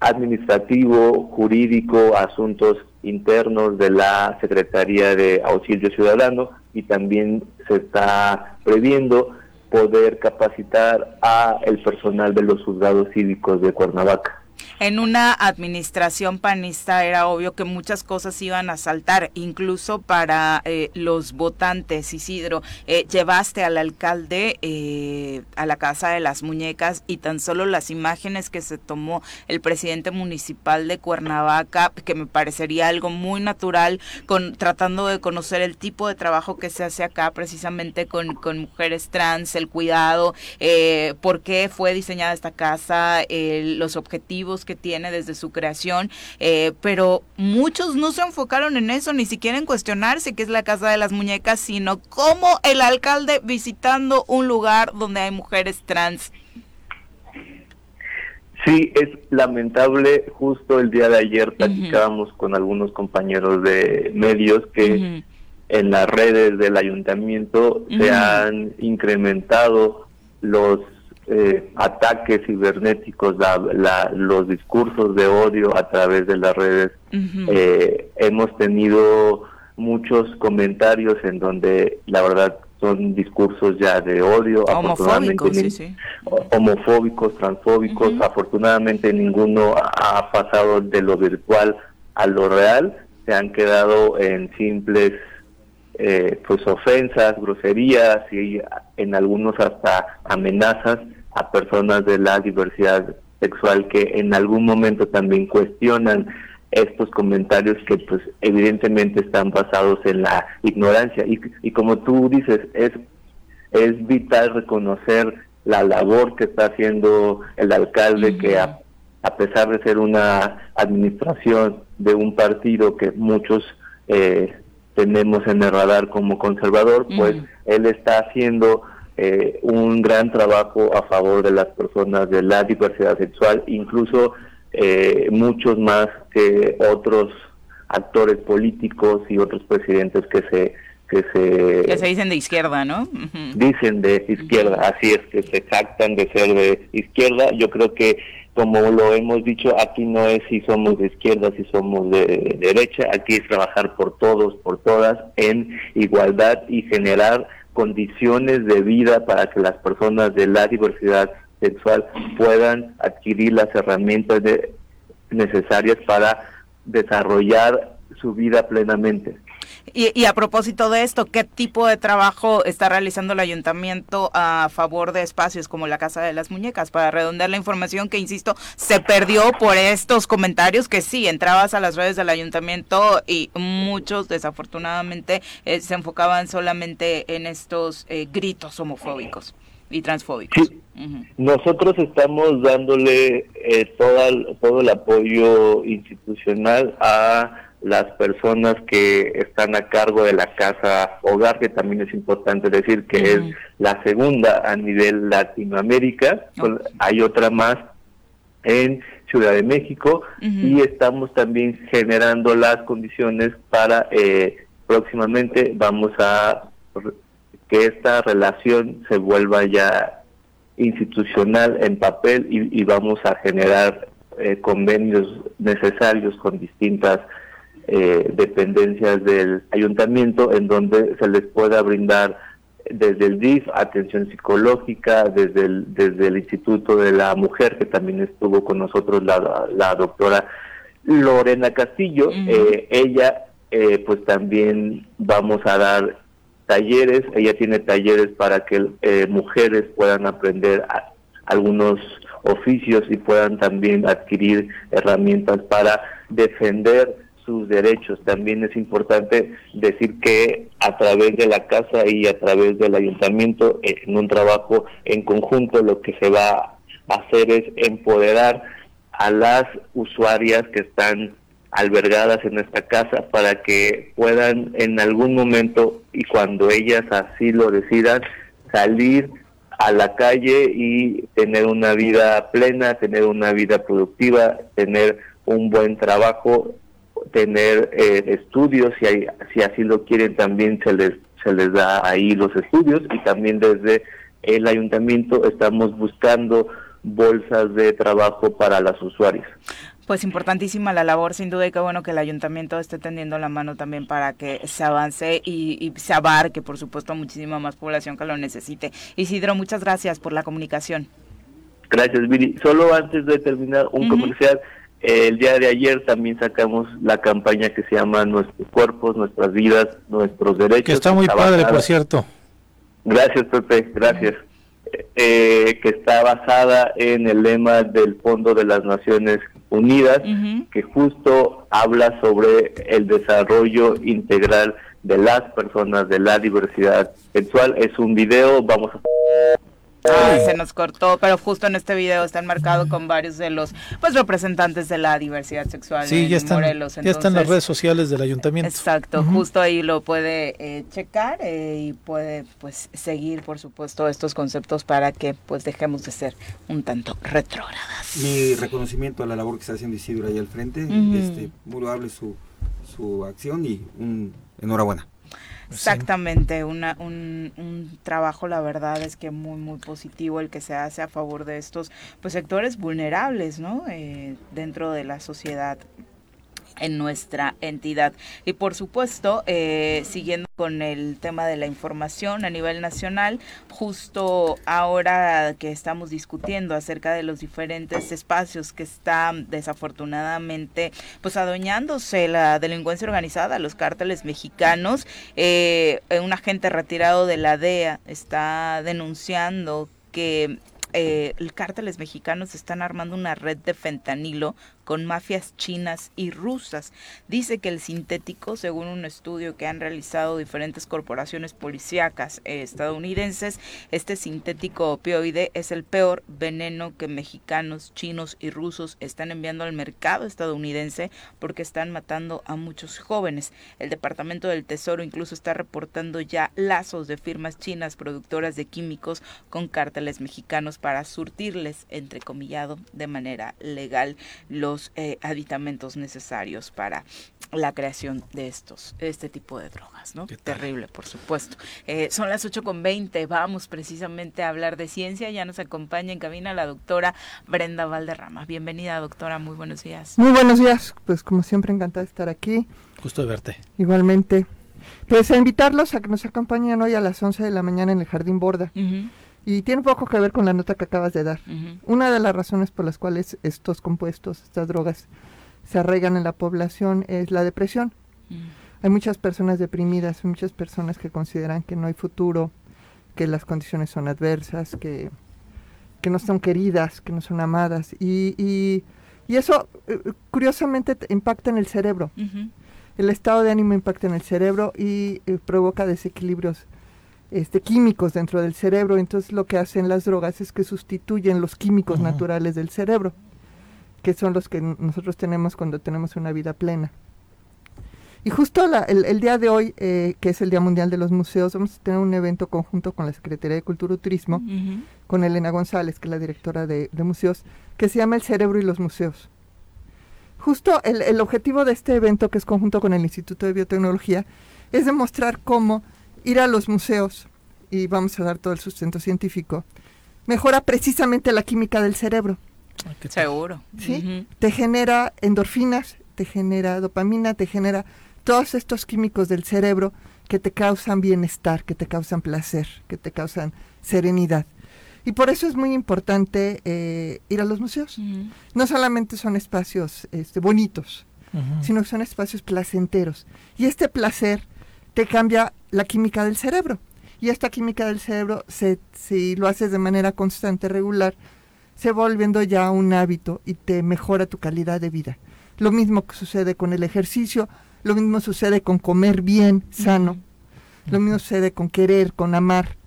F: administrativo, jurídico, asuntos internos de la Secretaría de Auxilio Ciudadano y también se está previendo poder capacitar a el personal de los juzgados cívicos de Cuernavaca
A: en una administración panista era obvio que muchas cosas iban a saltar, incluso para eh, los votantes. Isidro, eh, llevaste al alcalde eh, a la Casa de las Muñecas y tan solo las imágenes que se tomó el presidente municipal de Cuernavaca, que me parecería algo muy natural, con tratando de conocer el tipo de trabajo que se hace acá precisamente con, con mujeres trans, el cuidado, por qué fue diseñada esta casa, los objetivos que tiene desde su creación, eh, pero muchos no se enfocaron en eso, ni siquiera en cuestionarse qué es la Casa de las Muñecas, sino cómo el alcalde visitando un lugar donde hay mujeres trans.
F: Sí, es lamentable. Justo el día de ayer platicábamos con algunos compañeros de medios que en las redes del ayuntamiento se han incrementado los eh, ataques cibernéticos, los discursos de odio a través de las redes. Eh, hemos tenido muchos comentarios en donde la verdad son discursos ya de odio,
A: homofóbicos,
F: homofóbicos transfóbicos, afortunadamente ninguno ha pasado de lo virtual a lo real, se han quedado en simples eh, pues ofensas, groserías y en algunos hasta amenazas a personas de la diversidad sexual que en algún momento también cuestionan estos comentarios que pues evidentemente están basados en la ignorancia. Y, y como tú dices es es vital reconocer la labor que está haciendo el alcalde que a, pesar de ser una administración de un partido que muchos eh, tenemos en el radar como conservador pues él está haciendo eh, un gran trabajo a favor de las personas de la diversidad sexual, incluso eh, muchos más que otros actores políticos y otros presidentes que se
A: que se se dicen de izquierda, ¿no?
F: Dicen de izquierda, así es que se jactan de ser de izquierda. Yo creo que como lo hemos dicho, aquí no es si somos de izquierda, si somos de derecha, aquí es trabajar por todos, por todas, en igualdad y generar condiciones de vida para que las personas de la diversidad sexual puedan adquirir las herramientas necesarias para desarrollar su vida plenamente.
A: Y, a propósito de esto, ¿qué tipo de trabajo está realizando el ayuntamiento a favor de espacios como la Casa de las Muñecas? Para redondear la información que, insisto, se perdió por estos comentarios que sí, entrabas a las redes del ayuntamiento y muchos desafortunadamente eh, se enfocaban solamente en estos eh, gritos homofóbicos. y transfóbicos.
F: Nosotros estamos dándole eh, todo, todo el apoyo institucional a las personas que están a cargo de la casa hogar, que también es importante decir que es la segunda a nivel Latinoamérica, pues, hay otra más en Ciudad de México y estamos también generando las condiciones para eh, próximamente vamos a que esta relación se vuelva ya institucional en papel y, vamos a generar eh, convenios necesarios con distintas eh, dependencias del ayuntamiento en donde se les pueda brindar desde el DIF atención psicológica, desde el, desde el Instituto de la Mujer, que también estuvo con nosotros la, la doctora Lorena Castillo, eh, ella eh, pues también vamos a dar talleres, ella tiene talleres para que eh, mujeres puedan aprender algunos oficios y puedan también adquirir herramientas para defender sus derechos. También es importante decir que a través de la casa y a través del ayuntamiento, en un trabajo en conjunto, lo que se va a hacer es empoderar a las usuarias que están albergadas en esta casa para que puedan en algún momento y cuando ellas así lo decidan salir a la calle y tener una vida plena, tener una vida productiva, tener un buen trabajo, tener eh, estudios, si, hay, si así lo quieren también se les, se les da ahí los estudios y también desde el ayuntamiento estamos buscando bolsas de trabajo para las usuarias
A: pues importantísima la labor, sin duda, y qué bueno que el ayuntamiento esté tendiendo la mano también para que se avance y, se abarque, por supuesto, muchísima más población que lo necesite. Isidro, muchas gracias por la comunicación.
F: Gracias, Viri. Solo antes de terminar, un comercial. El día de ayer también sacamos la campaña que se llama Nuestros cuerpos, nuestras vidas, nuestros derechos.
B: Que está muy padre, por cierto.
F: Gracias, Pepe. Gracias. Eh, que está basada en el lema del Fondo de las Naciones Unidas, que justo habla sobre el desarrollo integral de las personas, de la diversidad sexual. Es un video, vamos a
A: se nos cortó, pero justo en este video está enmarcado con varios de los pues representantes de la diversidad sexual
B: sí, ya están, ya están las redes sociales del ayuntamiento.
A: Exacto, justo ahí lo puede eh, checar eh, y puede pues seguir, por supuesto, estos conceptos para que pues dejemos de ser un tanto retrógradas.
D: Mi reconocimiento a la labor que está haciendo Isidro ahí al frente, este, muy loable su, su acción y un enhorabuena.
A: Exactamente, una, un, un, trabajo, la verdad es que muy, muy positivo el que se hace a favor de estos pues sectores vulnerables, ¿no? Eh, dentro de la sociedad en nuestra entidad. Y por supuesto, eh, siguiendo con el tema de la información a nivel nacional, justo ahora que estamos discutiendo acerca de los diferentes espacios que están desafortunadamente pues adueñándose la delincuencia organizada, los cárteles mexicanos, eh, un agente retirado de la DEA está denunciando que eh, cárteles mexicanos están armando una red de fentanilo con mafias chinas y rusas. Dice que el sintético, según un estudio que han realizado diferentes corporaciones policíacas eh, estadounidenses, este sintético opioide es el peor veneno que mexicanos, chinos y rusos están enviando al mercado estadounidense porque están matando a muchos jóvenes. El Departamento del Tesoro incluso está reportando ya lazos de firmas chinas productoras de químicos con cárteles mexicanos para surtirles, entrecomillado, de manera legal los eh, aditamentos necesarios para la creación de estos, este tipo de drogas, ¿no? Terrible, por supuesto. Eh, son las 8 con 20, vamos precisamente a hablar de ciencia, ya nos acompaña en cabina la doctora Brenda Valderrama. Bienvenida, doctora, muy buenos días.
G: Muy buenos días, pues como siempre encantada de estar aquí.
B: Gusto de verte.
G: Igualmente. Pues a invitarlos a que nos acompañen hoy a las 11 de la mañana en el Jardín Borda. Y tiene poco que ver con la nota que acabas de dar. Una de las razones por las cuales estos compuestos, estas drogas, se arraigan en la población es la depresión. Hay muchas personas deprimidas, hay muchas personas que consideran que no hay futuro, que las condiciones son adversas, que, que no son queridas, que no son amadas. Y, y, y eso, eh, curiosamente, impacta en el cerebro. El estado de ánimo impacta en el cerebro y eh, provoca desequilibrios este, químicos dentro del cerebro. Entonces lo que hacen las drogas es que sustituyen los químicos naturales del cerebro, que son los que nosotros tenemos cuando tenemos una vida plena. Y justo el, día de hoy, eh, que es el Día Mundial de los Museos, vamos a tener un evento conjunto con la Secretaría de Cultura y Turismo, con Elena González, que es la directora de, museos, que se llama El Cerebro y los Museos. Justo el, el objetivo de este evento, que es conjunto con el Instituto de Biotecnología, es demostrar cómo ir a los museos, y vamos a dar todo el sustento científico, mejora precisamente la química del cerebro.
A: Seguro.
G: ¿Sí? Te genera endorfinas, te genera dopamina, te genera todos estos químicos del cerebro que te causan bienestar, que te causan placer, que te causan serenidad. Y por eso es muy importante eh, ir a los museos. No solamente son espacios este, bonitos, sino que son espacios placenteros. Y este placer te cambia la química del cerebro. Y esta química del cerebro, se, si lo haces de manera constante, regular, se va volviendo ya un hábito y te mejora tu calidad de vida. Lo mismo que sucede con el ejercicio, lo mismo sucede con comer bien, sano. Lo mismo sucede con querer, con amar.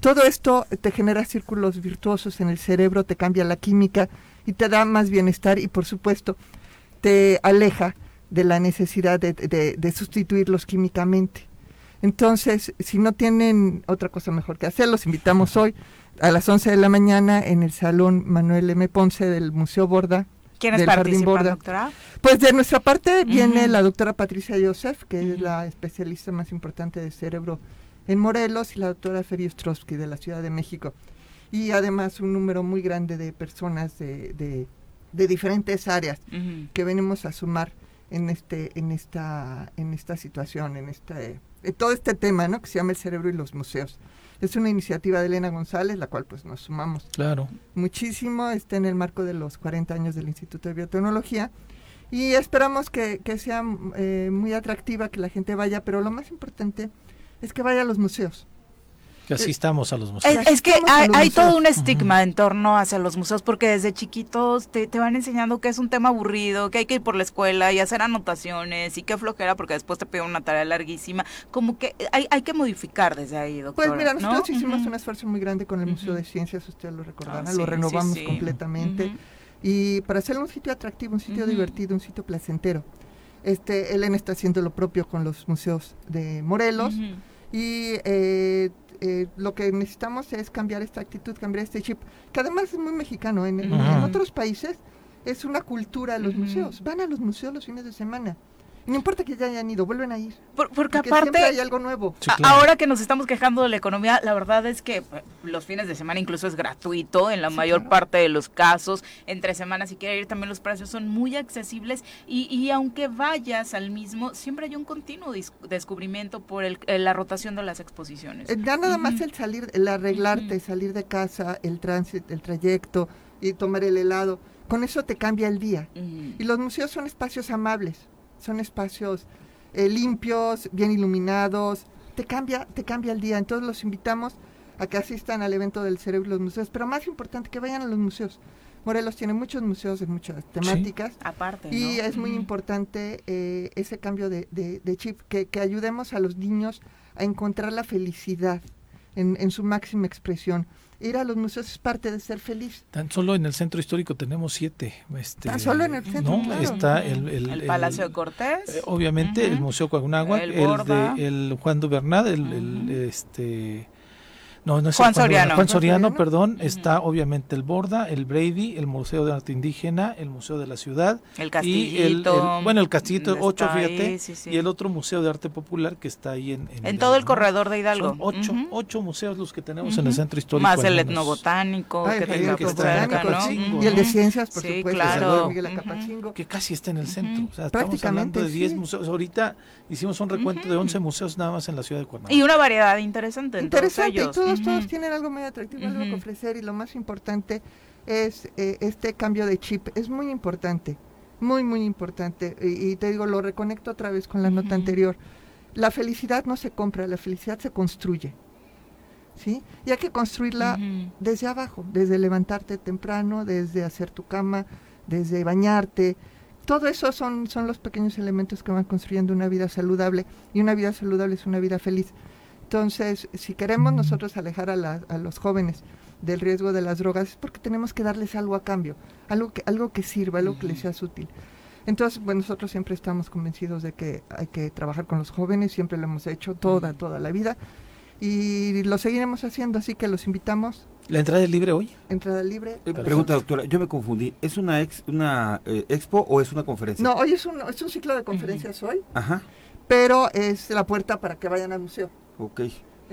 G: Todo esto te genera círculos virtuosos en el cerebro, te cambia la química y te da más bienestar y por supuesto te aleja de la necesidad de, de, sustituirlos químicamente. Entonces, si no tienen otra cosa mejor que hacer, los invitamos hoy a las 11 de la mañana en el Salón Manuel M. Ponce del Museo Borda
A: ¿Quiénes participan, doctora?
G: Pues de nuestra parte viene la doctora Patricia Joseph, que es la especialista más importante de cerebro en Morelos, y la doctora Feria Ostrowski de la Ciudad de México. Y además un número muy grande de personas de, de, diferentes áreas que venimos a sumar en este en esta en esta situación en este todo este tema no que se llama el cerebro y los museos es una iniciativa de Elena González, la cual pues nos sumamos
B: claro.
G: muchísimo, está en el marco de los 40 años del Instituto de Biotecnología y esperamos que, sea eh, muy atractiva, que la gente vaya, pero lo más importante es que vaya a los museos.
B: Que asistamos a los museos.
A: Es, que hay, todo un estigma en torno hacia los museos porque desde chiquitos te, van enseñando que es un tema aburrido, que hay que ir por la escuela y hacer anotaciones y qué flojera porque después te piden una tarea larguísima. Como que hay, hay que modificar desde ahí, doctor.
G: Pues mira, nosotros hicimos un esfuerzo muy grande con el Museo de Ciencias, ustedes lo recordarán, ah, lo renovamos completamente. Y para hacerlo un sitio atractivo, un sitio divertido, un sitio placentero. Este, Elena está haciendo lo propio con los museos de Morelos. Y eh, eh, lo que necesitamos es cambiar esta actitud, cambiar este chip, que además es muy mexicano. En, otros países es una cultura los museos. Van a los museos los fines de semana. No importa que ya hayan ido, vuelven a ir.
A: porque, aparte
G: hay algo nuevo.
A: Ahora que nos estamos quejando de la economía, la verdad es que eh, los fines de semana incluso es gratuito en la mayor parte de los casos. Entre semanas, si quiere ir, también los precios son muy accesibles. Y, aunque vayas al mismo, siempre hay un continuo descubrimiento por el, la rotación de las exposiciones.
G: Eh, ya nada más el salir, el arreglarte, salir de casa, el tránsito, el trayecto y tomar el helado. Con eso te cambia el día. Y los museos son espacios amables son espacios eh, limpios, bien iluminados, te cambia, te cambia el día. Entonces los invitamos a que asistan al evento del cerebro y los museos, pero más importante, que vayan a los museos. Morelos tiene muchos museos de muchas temáticas.
A: Aparte.
G: Y es muy importante eh, ese cambio de, chip, que, que, ayudemos a los niños a encontrar la felicidad en, en su máxima expresión ir a los museos es parte de ser feliz.
B: Tan solo en el centro histórico tenemos siete. Este,
G: Tan solo en el centro.
B: ¿no? Está el,
A: el, Palacio de Cortés.
B: Eh, obviamente, el Museo Coagunáhuac, el, de, el Juan Dubernat, el, este no, no es
A: Juan, Soriano.
B: Juan Soriano, perdón. Está obviamente el Borda, el Brady, el Museo de Arte Indígena, el Museo de la Ciudad.
A: El Castillito.
B: bueno, el Castillito 8, fíjate. Y el otro Museo de Arte Popular que está ahí en...
A: En, todo el corredor de Hidalgo. Son
B: ocho, ocho museos los que tenemos en el centro histórico.
A: Más el etnobotánico que tenga que
G: Y el de ciencias, por supuesto.
A: claro.
B: Que casi está en el centro. O sea, estamos hablando de 10 museos. Ahorita hicimos un recuento de 11 museos nada más en la ciudad de Cuernavaca.
A: Y una variedad interesante.
G: Interesante, todos, tienen algo muy atractivo, algo que ofrecer y lo más importante es eh, este cambio de chip. Es muy importante, muy, muy importante. Y, te digo, lo reconecto otra vez con la nota anterior. La felicidad no se compra, la felicidad se construye. ¿Sí? Y hay que construirla desde abajo, desde levantarte temprano, desde hacer tu cama, desde bañarte. Todo eso son, son los pequeños elementos que van construyendo una vida saludable y una vida saludable es una vida feliz. Entonces, si queremos nosotros alejar a, a los jóvenes del riesgo de las drogas es porque tenemos que darles algo a cambio, algo que, algo que sirva, algo que les sea útil. Entonces, bueno, nosotros siempre estamos convencidos de que hay que trabajar con los jóvenes, siempre lo hemos hecho toda, toda la vida y lo seguiremos haciendo, así que los invitamos.
B: ¿La entrada es libre hoy?
G: Entrada libre.
D: Eh, pregunta, doctora, yo me confundí. ¿Es una ex, una eh, expo o es una conferencia?
G: No, hoy es un, es un ciclo de conferencias hoy. Ajá. Pero es la puerta para que vayan al museo.
D: Ok.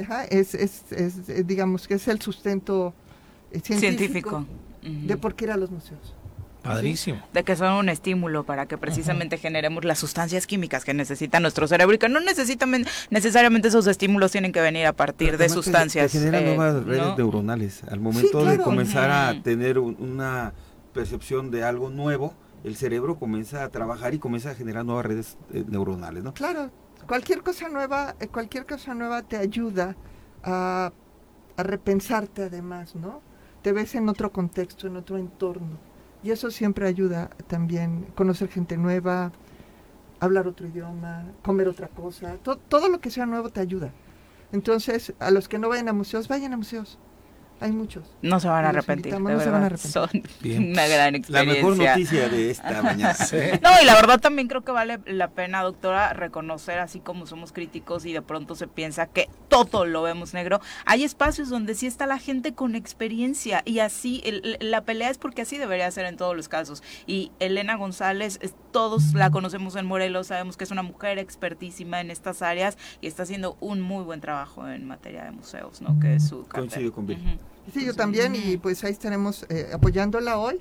G: Ajá, es, es, es digamos que es el sustento eh, científico, de por qué ir a los museos.
B: Padrísimo.
A: De que son un estímulo para que precisamente generemos las sustancias químicas que necesita nuestro cerebro y que no necesariamente, necesariamente esos estímulos tienen que venir a partir de sustancias.
D: Que, generan eh, nuevas redes neuronales. Al momento de comenzar a tener una percepción de algo nuevo, el cerebro comienza a trabajar y comienza a generar nuevas redes eh, neuronales, ¿no?
G: Claro, cualquier cosa nueva, eh, cualquier cosa nueva te ayuda a, a repensarte además, ¿no? Te ves en otro contexto, en otro entorno y eso siempre ayuda también, conocer gente nueva, hablar otro idioma, comer otra cosa, todo lo que sea nuevo te ayuda. Entonces, a los que no vayan a museos, vayan a museos. Hay muchos.
A: No se van a arrepentir. no se van a arrepentir. Son una gran experiencia.
D: La mejor noticia de esta mañana.
A: No, y la verdad también creo que vale la pena, doctora, reconocer así como somos críticos y de pronto se piensa que todo lo vemos negro. Hay espacios donde sí está la gente con experiencia y así la pelea es porque así debería ser en todos los casos. Y Elena González, todos la conocemos en Morelos, sabemos que es una mujer expertísima en estas áreas y está haciendo un muy buen trabajo en materia de museos, ¿no? Que es su
D: Coincido con
G: Sí, yo también, y pues ahí estaremos eh, apoyándola hoy.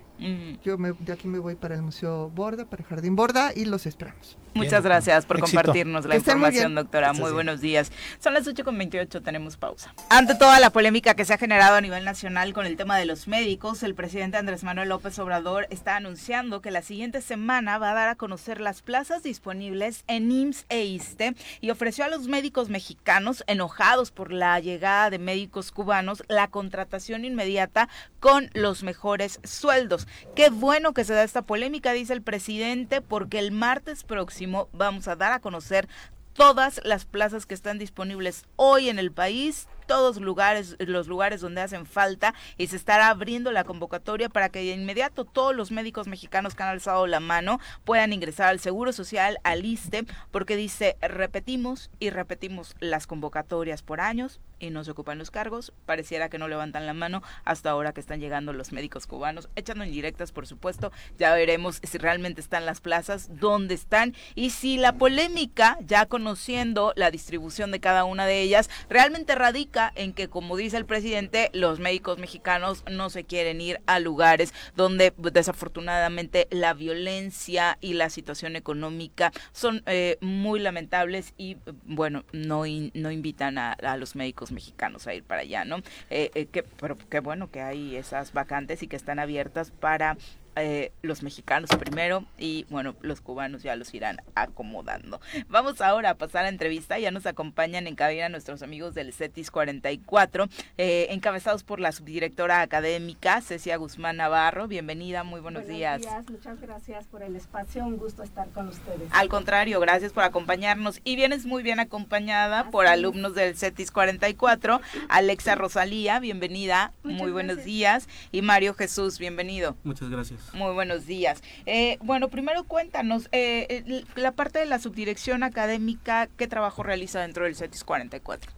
G: Yo de aquí me voy para el Museo Borda, para el Jardín Borda, y los esperamos.
A: Muchas gracias por compartirnos la información, doctora. Muy buenos días. Son las 8 con 28, tenemos pausa. Ante toda la polémica que se ha generado a nivel nacional con el tema de los médicos, el presidente Andrés Manuel López Obrador está anunciando que la siguiente semana va a dar a conocer las plazas disponibles en IMSS e ISTE y ofreció a los médicos mexicanos enojados por la llegada de médicos cubanos la contratación inmediata con los mejores sueldos. Qué bueno que se da esta polémica, dice el presidente, porque el martes próximo vamos a dar a conocer todas las plazas que están disponibles hoy en el país todos lugares, los lugares donde hacen falta y se estará abriendo la convocatoria para que de inmediato todos los médicos mexicanos que han alzado la mano puedan ingresar al Seguro Social, al ISTE, porque dice, repetimos y repetimos las convocatorias por años y no se ocupan los cargos, pareciera que no levantan la mano hasta ahora que están llegando los médicos cubanos, echando indirectas por supuesto, ya veremos si realmente están las plazas, dónde están y si la polémica, ya conociendo la distribución de cada una de ellas, realmente radica en que, como dice el presidente, los médicos mexicanos no se quieren ir a lugares donde pues, desafortunadamente la violencia y la situación económica son eh, muy lamentables y bueno, no, no invitan a, los médicos mexicanos a ir para allá, ¿no? Eh, eh, que, pero qué bueno que hay esas vacantes y que están abiertas para eh, los mexicanos primero y bueno, los cubanos ya los irán acomodando. Vamos ahora a pasar a entrevista, ya nos acompañan en cabina nuestros amigos del CETIS 44, eh, encabezados por la subdirectora académica Cecia Guzmán Navarro. Bienvenida, muy buenos,
H: buenos
A: días.
H: días. Muchas gracias por el espacio, un gusto estar con ustedes.
A: Al contrario, gracias por acompañarnos y vienes muy bien acompañada por alumnos del CETIS 44, Alexa Rosalía, bienvenida, muy buenos días, y Mario Jesús, bienvenido.
I: Muchas gracias.
A: Muy buenos días. Eh, bueno, primero cuéntanos, eh, la parte de la subdirección académica, ¿qué trabajo realiza dentro del CETIS 44?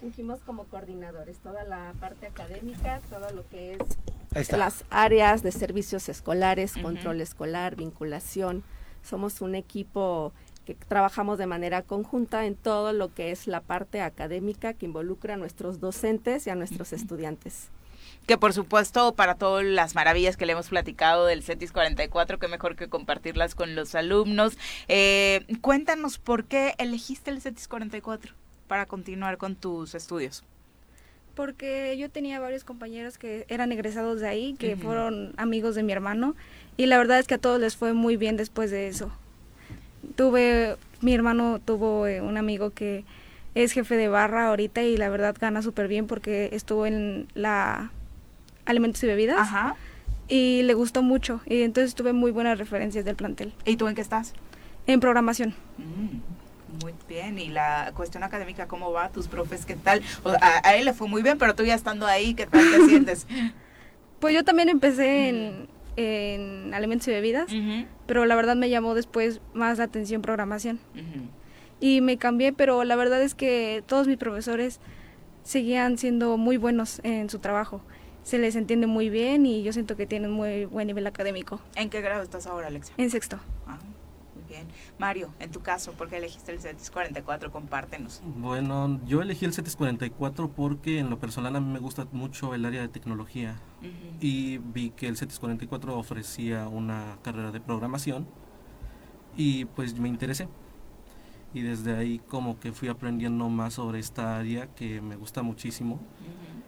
H: Fungimos como coordinadores, toda la parte académica, todo lo que es las áreas de servicios escolares, control escolar, vinculación. Somos un equipo que trabajamos de manera conjunta en todo lo que es la parte académica que involucra a nuestros docentes y a nuestros estudiantes
A: que por supuesto para todas las maravillas que le hemos platicado del CETIS 44, que mejor que compartirlas con los alumnos. Eh, cuéntanos por qué elegiste el CETIS 44 para continuar con tus estudios.
J: Porque yo tenía varios compañeros que eran egresados de ahí, que fueron amigos de mi hermano, y la verdad es que a todos les fue muy bien después de eso. Tuve, mi hermano tuvo eh, un amigo que es jefe de barra ahorita y la verdad gana súper bien porque estuvo en la alimentos y bebidas. Ajá. Y le gustó mucho. Y entonces tuve muy buenas referencias del plantel.
A: ¿Y tú en qué estás?
J: En programación. Mm,
A: Muy bien, y la cuestión académica, ¿cómo va? ¿Tus profes qué tal? a, él le fue muy bien, pero tú ya estando ahí, ¿qué tal te sientes?
J: Pues yo también empecé en, en alimentos y bebidas, pero la verdad me llamó después más la atención programación. Y me cambié, pero la verdad es que todos mis profesores seguían siendo muy buenos en su trabajo. Se les entiende muy bien y yo siento que tienen muy buen nivel académico.
A: ¿En qué grado estás ahora, Alexa?
J: En sexto.
A: Ah, muy bien. Mario, en tu caso, ¿por qué elegiste el CETIS 44? Compártenos.
I: Bueno, yo elegí el CETIS 44 porque en lo personal a mí me gusta mucho el área de tecnología y vi que el CETIS 44 ofrecía una carrera de programación y pues me interesé y desde ahí como que fui aprendiendo más sobre esta área que me gusta muchísimo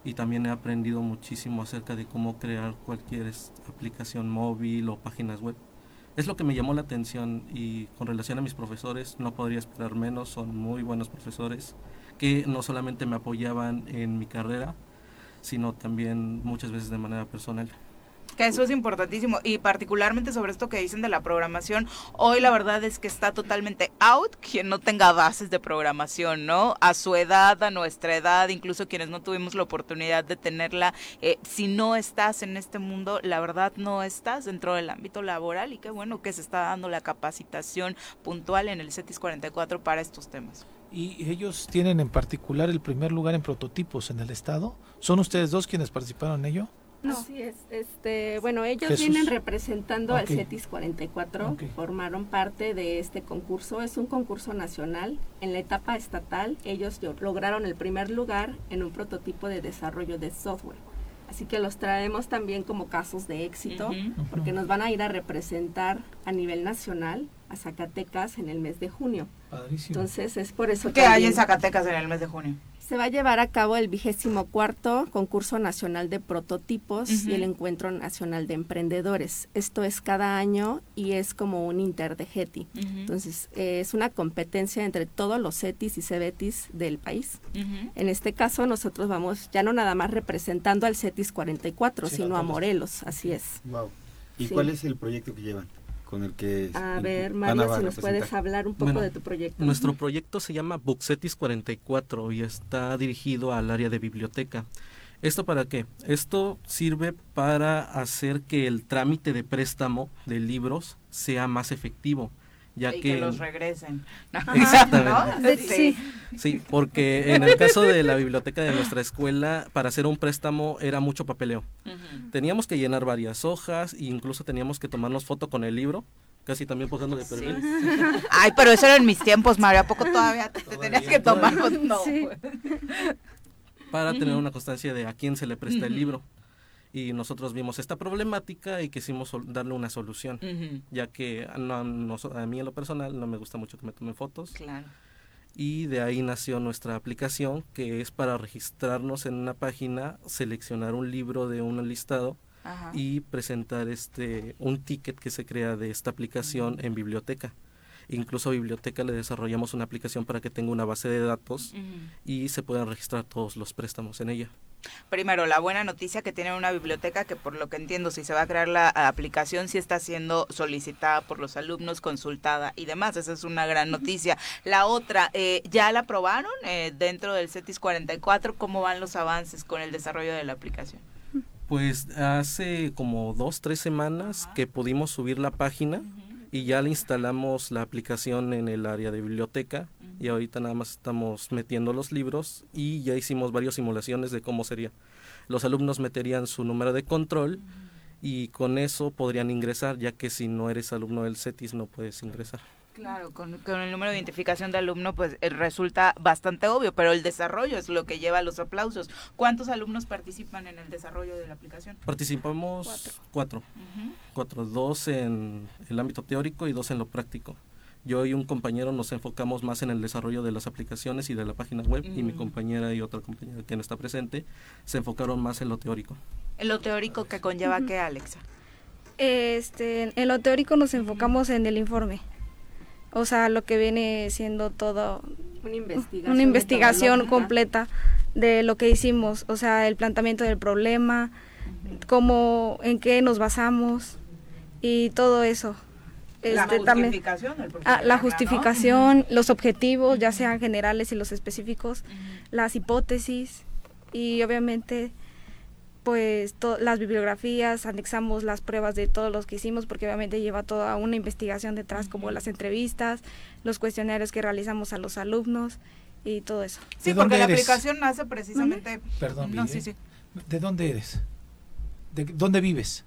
I: y también he aprendido muchísimo acerca de cómo crear cualquier aplicación móvil o páginas web. Es lo que me llamó la atención y con relación a mis profesores no podría esperar menos, son muy buenos profesores que no solamente me apoyaban en mi carrera, sino también muchas veces de manera personal.
A: Que eso es importantísimo y particularmente sobre esto que dicen de la programación, hoy la verdad es que está totalmente out quien no tenga bases de programación, ¿no? A su edad, a nuestra edad, incluso quienes no tuvimos la oportunidad de tenerla, eh, si no estás en este mundo, la verdad no estás dentro del ámbito laboral y qué bueno que se está dando la capacitación puntual en el CETIS 44 para estos temas.
B: ¿Y ellos tienen en particular el primer lugar en prototipos en el estado? ¿Son ustedes dos quienes participaron en ello?
H: No. Así es. Este, bueno, ellos vienen representando al CETIS 44, formaron parte de este concurso. Es un concurso nacional. En la etapa estatal, ellos lograron el primer lugar en un prototipo de desarrollo de software. Así que los traemos también como casos de éxito, porque nos van a ir a representar a nivel nacional a Zacatecas en el mes de junio. Entonces es por eso
A: que... ¿Qué hay en Zacatecas en el mes de junio?
H: Se va a llevar a cabo el vigésimo cuarto concurso nacional de prototipos y el encuentro nacional de emprendedores. Esto es cada año y es como un inter de GETI. Entonces es una competencia entre todos los CETIS y CEBETIS del país. En este caso nosotros vamos ya no nada más representando al CETIS 44, sino a Morelos, así es.
D: ¿Y cuál es el proyecto que llevan? Con el que...
H: A ver, Mario, si nos puedes hablar un poco de tu proyecto.
I: Nuestro proyecto se llama Buxetis 44 y está dirigido al área de biblioteca. ¿Esto para qué? Esto sirve para hacer que el trámite de préstamo de libros sea más efectivo ya
A: y
I: que,
A: los regresen.
I: Exactamente. Sí. sí, porque en el caso de la biblioteca de nuestra escuela, para hacer un préstamo era mucho papeleo. Teníamos que llenar varias hojas e incluso teníamos que tomarnos foto con el libro casi también posando de perfil.
A: Ay, pero eso era en mis tiempos, Mario. ¿A poco todavía te, tenías que tomar? No.
I: Para tener una constancia de a quién se le presta el libro y nosotros vimos esta problemática y quisimos darle una solución, ya que a, mí en lo personal no me gusta mucho que me tomen fotos. Y de ahí nació nuestra aplicación, que es para registrarnos en una página, seleccionar un libro de un listado y presentar este un ticket que se crea de esta aplicación en biblioteca. Incluso a biblioteca le desarrollamos una aplicación para que tenga una base de datos y se puedan registrar todos los préstamos en ella.
A: Primero, la buena noticia que tiene una biblioteca que por lo que entiendo, si se va a crear la aplicación, sí está siendo solicitada por los alumnos, consultada y demás. Esa es una gran noticia. La otra, eh, ¿ya la aprobaron eh, dentro del CETIS 44? ¿Cómo van los avances con el desarrollo de la aplicación?
I: Pues hace como dos, tres semanas que pudimos subir la página y ya le instalamos la aplicación en el área de biblioteca y ahorita nada más estamos metiendo los libros y ya hicimos varias simulaciones de cómo sería. Los alumnos meterían su número de control y con eso podrían ingresar, ya que si no eres alumno del CETIS no puedes ingresar.
A: Claro, con, el número de identificación de alumno pues eh, resulta bastante obvio, pero el desarrollo es lo que lleva los aplausos. ¿Cuántos alumnos participan en el desarrollo de la aplicación?
I: Participamos cuatro. Cuatro, dos en el ámbito teórico y dos en lo práctico. Yo y un compañero nos enfocamos más en el desarrollo de las aplicaciones y de la página web y mi mm. compañera y otra compañera que no está presente se enfocaron más en lo teórico.
A: ¿En lo teórico que conlleva qué, Alexa?
J: Este, en lo teórico nos enfocamos en el informe o sea, lo que viene siendo todo
H: una investigación,
J: una investigación completa de lo que hicimos, o sea, el planteamiento del problema, cómo, en qué nos basamos y todo eso. La este, justificación, ah, la justificación los objetivos, ya sean generales y los específicos, las hipótesis y obviamente pues las bibliografías, anexamos las pruebas de todos los que hicimos porque obviamente lleva toda una investigación detrás como las entrevistas, los cuestionarios que realizamos a los alumnos y todo eso.
A: Sí, porque la aplicación nace precisamente...
B: Perdón, ¿de dónde eres? ¿De dónde vives?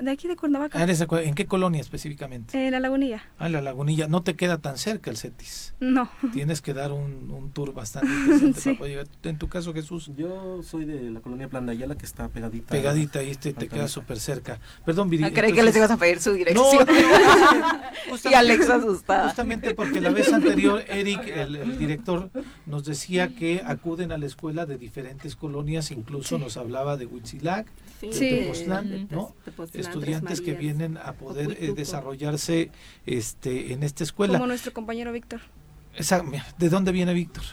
J: De aquí de Cuernavaca.
B: Ah, ¿En qué colonia específicamente?
J: En la Lagunilla.
B: Ah, la Lagunilla. No te queda tan cerca el CETIS.
J: No.
B: Tienes que dar un, un tour bastante interesante sí. para llegar. En tu caso, Jesús.
I: Yo soy de la colonia Plan de Ayala, que está pegadita.
B: Pegadita, y este te queda súper cerca. Perdón, Viri.
A: No, creí que les ibas a pedir su dirección. No, y Alex asustado.
B: Justamente porque la vez anterior, Eric, el, director, nos decía que acuden a la escuela de diferentes colonias, incluso nos hablaba de Huitzilac sí. ¿no? Estudiantes que vienen a poder eh, desarrollarse este en esta escuela.
J: Como nuestro compañero Víctor.
B: ¿De dónde viene Víctor?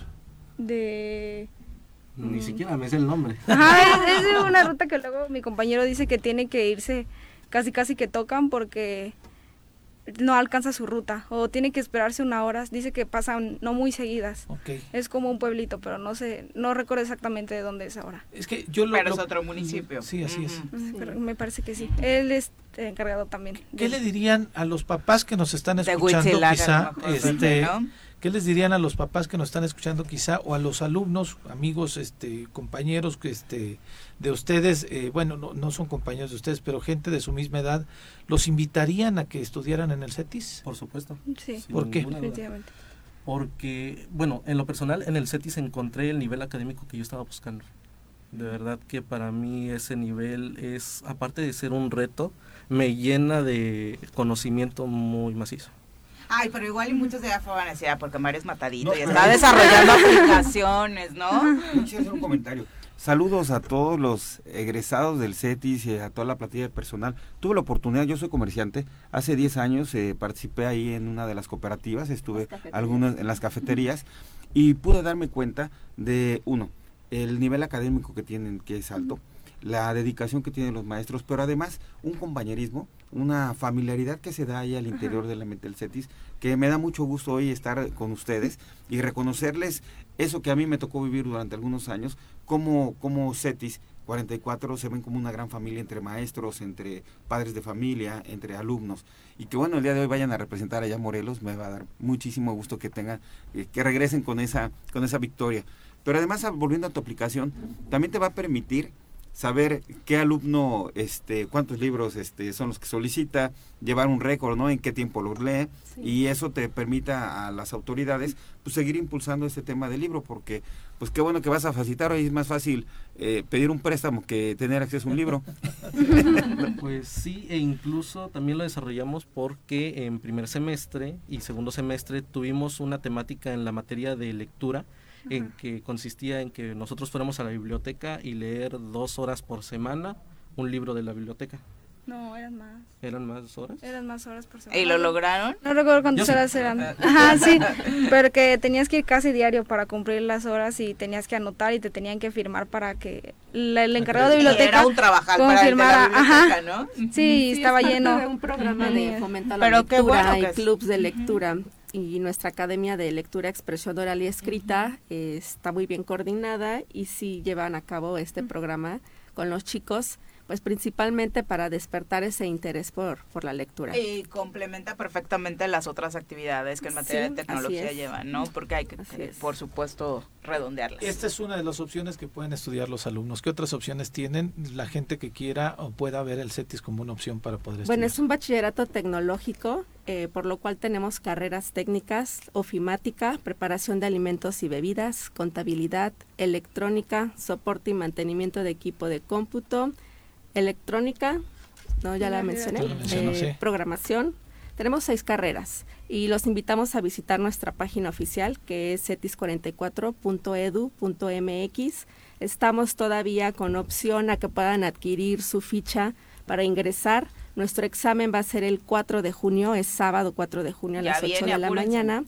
J: De...
I: Ni siquiera me sé el nombre.
J: es una ruta que luego mi compañero dice que tiene que irse casi casi que tocan porque no alcanza su ruta o tiene que esperarse una hora. Dice que pasan no muy seguidas. Es como un pueblito, pero no sé, no recuerdo exactamente de dónde es ahora.
B: Es que yo lo,
A: pero es otro municipio.
B: Sí, así es.
J: me parece que sí. Él es encargado también.
B: ¿Qué le dirían a los papás que nos están escuchando quizá? Este, ¿Qué les dirían a los papás que nos están escuchando quizá o a los alumnos, amigos, este, compañeros que este de ustedes, eh, bueno, no, no, son compañeros de ustedes, pero gente de su misma edad, los invitarían a que estudiaran en el CETIS?
I: Por supuesto.
J: Sí.
B: ¿Por qué?
I: Porque, bueno, en lo personal, en el CETIS encontré el nivel académico que yo estaba buscando. De verdad que para mí ese nivel es, aparte de ser un reto, me llena de conocimiento muy macizo.
A: Ay, pero igual y muchos de allá van a decir, ah, porque Mario es matadito y está desarrollando aplicaciones, ¿no?
D: Quiero hacer un comentario. Saludos a todos los egresados del CETIS y a toda la platilla de personal. Tuve la oportunidad, yo soy comerciante, hace 10 años eh, participé ahí en una de las cooperativas, estuve algunas en las cafeterías y pude darme cuenta de, uno, el nivel académico que tienen, que es alto, la dedicación que tienen los maestros, pero además un compañerismo, una familiaridad que se da ahí al interior de la mente del CETIS, que me da mucho gusto hoy estar con ustedes y reconocerles eso que a mí me tocó vivir durante algunos años, como, como CETIS 44 se ven como una gran familia entre maestros, entre padres de familia, entre alumnos. Y que bueno, el día de hoy vayan a representar allá Morelos, me va a dar muchísimo gusto que tengan, eh, que regresen con esa, con esa victoria. Pero además, volviendo a tu aplicación, también te va a permitir saber qué alumno, este, cuántos libros este, son los que solicita, llevar un récord, ¿no? En qué tiempo los lee y eso te permita a las autoridades pues seguir impulsando este tema del libro porque pues qué bueno que vas a facilitar hoy es más fácil eh, pedir un préstamo que tener acceso a un libro.
I: pues sí e incluso también lo desarrollamos porque en primer semestre y segundo semestre tuvimos una temática en la materia de lectura en que consistía en que nosotros fuéramos a la biblioteca y leer dos horas por semana un libro de la biblioteca.
J: No, eran más.
I: ¿Eran más horas?
J: Eran más horas por semana.
A: ¿Y lo lograron?
J: No recuerdo cuántas horas eran. Ajá, sí, pero que tenías que ir casi diario para cumplir las horas y tenías que anotar y te tenían que firmar para que el encargado de biblioteca
A: era un trabajar para el Ajá. ¿no?
J: Sí, estaba lleno.
H: un programa de fomento a la lectura y clubs de lectura y nuestra Academia de Lectura, Expresión Oral y Escrita está muy bien coordinada y sí llevan a cabo este programa con los chicos pues principalmente para despertar ese interés por, por la lectura.
A: Y complementa perfectamente las otras actividades que en materia de tecnología llevan, ¿no? Porque hay que, por supuesto, redondearlas.
B: Esta es una de las opciones que pueden estudiar los alumnos. ¿Qué otras opciones tienen la gente que quiera o pueda ver el CETIS como una opción para poder estudiar?
H: Bueno, es un bachillerato tecnológico, eh, por lo cual tenemos carreras técnicas, ofimática, preparación de alimentos y bebidas, contabilidad, electrónica, soporte y mantenimiento de equipo de cómputo, electrónica, no ya la mencioné, eh, programación. Tenemos seis carreras y los invitamos a visitar nuestra página oficial que es cetis44.edu.mx. Estamos todavía con opción a que puedan adquirir su ficha para ingresar. Nuestro examen va a ser el 4 de junio, es sábado 4 de junio a las 8 de la mañana.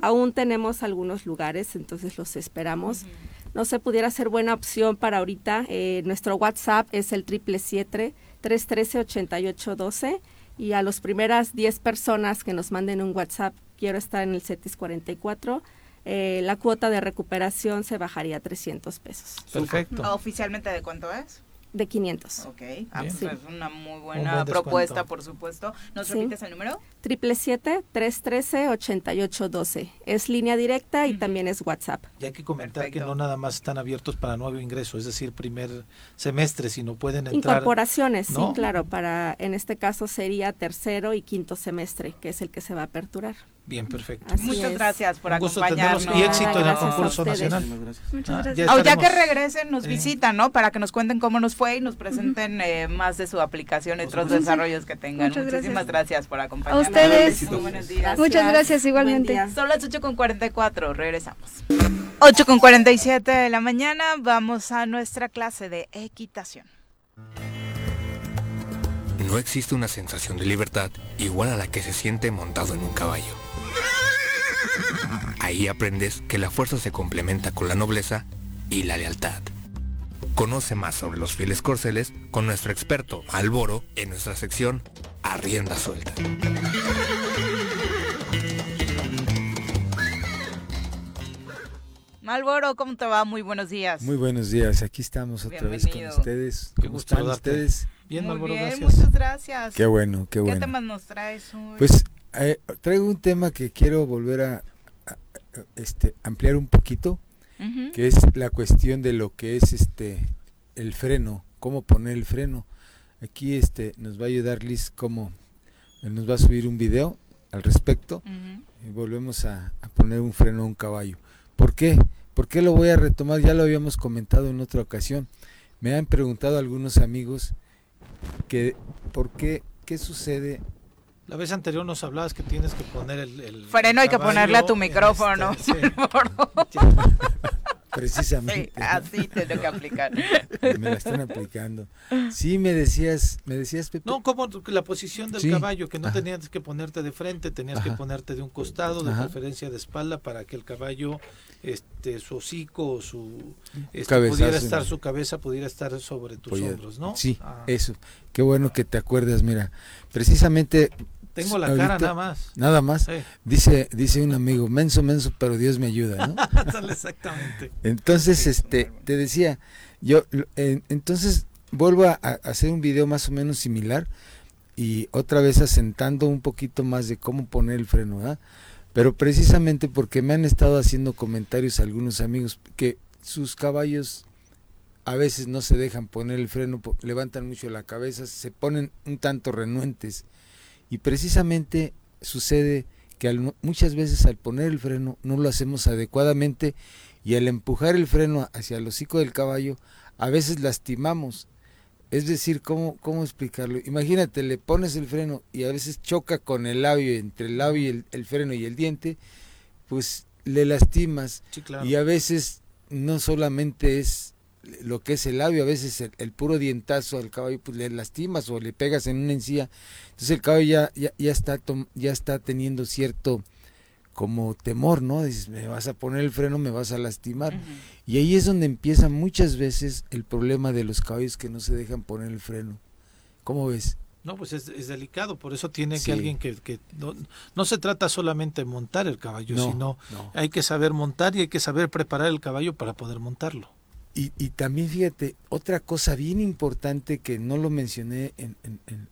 H: Aún tenemos algunos lugares, entonces los esperamos no se pudiera ser buena opción para ahorita. Eh, nuestro WhatsApp es el triple siete 313 8812 y a las primeras 10 personas que nos manden un WhatsApp, quiero estar en el CETIS 44, eh, la cuota de recuperación se bajaría a 300 pesos.
B: Perfecto.
A: ¿Oficialmente de cuánto es?
H: De 500.
A: Ok, ah, pues es una muy buena propuesta, por supuesto. ¿Nos repites el número?
H: 777-313-8812. Es línea directa y también es WhatsApp.
B: Y hay que comentar que no nada más están abiertos para nuevo ingreso, es decir, primer semestre, sino pueden entrar.
H: Incorporaciones, sí, claro. Para, en este caso sería tercero y quinto semestre, que es el que se va a aperturar.
B: Bien, perfecto.
A: Muchas gracias por acompañarnos.
B: Y éxito en el concurso nacional.
A: Muchas gracias. Ah, ya, que regresen, nos visitan, ¿no? Para que nos cuenten cómo nos fue y nos presenten eh, más de su aplicación y otros desarrollos que tengan. Muchísimas gracias. por acompañarnos.
J: A ustedes. buenos días. Muchas gracias, igualmente.
A: Son las 8 con 44, regresamos. 8 con 47 de la mañana, vamos a nuestra clase de equitación.
K: No existe una sensación de libertad igual a la que se siente montado en un caballo. Ahí aprendes que la fuerza se complementa con la nobleza y la lealtad. Conoce más sobre los fieles corceles con nuestro experto Alboro en nuestra sección Arrienda Suelta.
A: Malboro, ¿cómo te va? Muy buenos días.
L: Muy buenos días, aquí estamos otra vez con ustedes.
B: ¿Cómo están ustedes?
A: Bien, Malboro, gracias. Muchas gracias.
L: Qué bueno, qué bueno.
A: ¿Qué temas nos traes hoy?
L: Pues eh, traigo un tema que quiero volver a, este, ampliar un poquito, que es la cuestión de lo que es este el freno, cómo poner el freno. Aquí este nos va a ayudar Liz cómo nos va a subir un video al respecto y volvemos a, poner un freno a un caballo. ¿Por qué? ¿Por qué lo voy a retomar? Ya lo habíamos comentado en otra ocasión. Me han preguntado algunos amigos que por qué qué sucede
B: la vez anterior nos hablabas que tienes que poner el... el
A: Freno hay que ponerle a tu micrófono. Este,
L: Precisamente.
A: Sí, así tengo que aplicar.
L: Me la están aplicando. Sí, me decías, me decías Pepe.
B: No, como la posición del caballo, que no tenías que ponerte de frente, tenías que ponerte de un costado, de preferencia de espalda, para que el caballo, este, su hocico o su este, pudiera estar, su cabeza pudiera estar sobre tus hombros, ¿no?
L: Sí, ah. eso. Qué bueno que te acuerdas, mira. Precisamente
B: tengo la cara nada más.
L: Nada más. Dice, dice un amigo, menso, menso, pero Dios me ayuda, ¿no?
B: Exactamente.
L: Entonces, este, te decía, yo, entonces vuelvo a, hacer un video más o menos similar y otra vez asentando un poquito más de cómo poner el freno, ¿verdad? Pero precisamente porque me han estado haciendo comentarios algunos amigos que sus caballos a veces no se dejan poner el freno, levantan mucho la cabeza, se ponen un tanto renuentes y precisamente sucede que muchas veces al poner el freno no lo hacemos adecuadamente y al empujar el freno hacia el hocico del caballo a veces lastimamos. Es decir, ¿cómo, cómo explicarlo? Imagínate, le pones el freno y a veces choca con el labio, entre el labio y el, freno y el diente, pues le lastimas. Y a veces no solamente es lo que es el labio, a veces el, puro dientazo al caballo pues le lastimas o le pegas en una encía, entonces el caballo ya, ya, está, ya está teniendo cierto como temor, ¿no? Dices, me vas a poner el freno, me vas a lastimar. Y ahí es donde empieza muchas veces el problema de los caballos que no se dejan poner el freno. ¿Cómo ves?
B: No, pues es, delicado, por eso tiene que alguien que, que no, se trata solamente de montar el caballo, sino hay que saber montar y hay que saber preparar el caballo para poder montarlo.
L: Y, y, también fíjate, otra cosa bien importante que no lo mencioné en,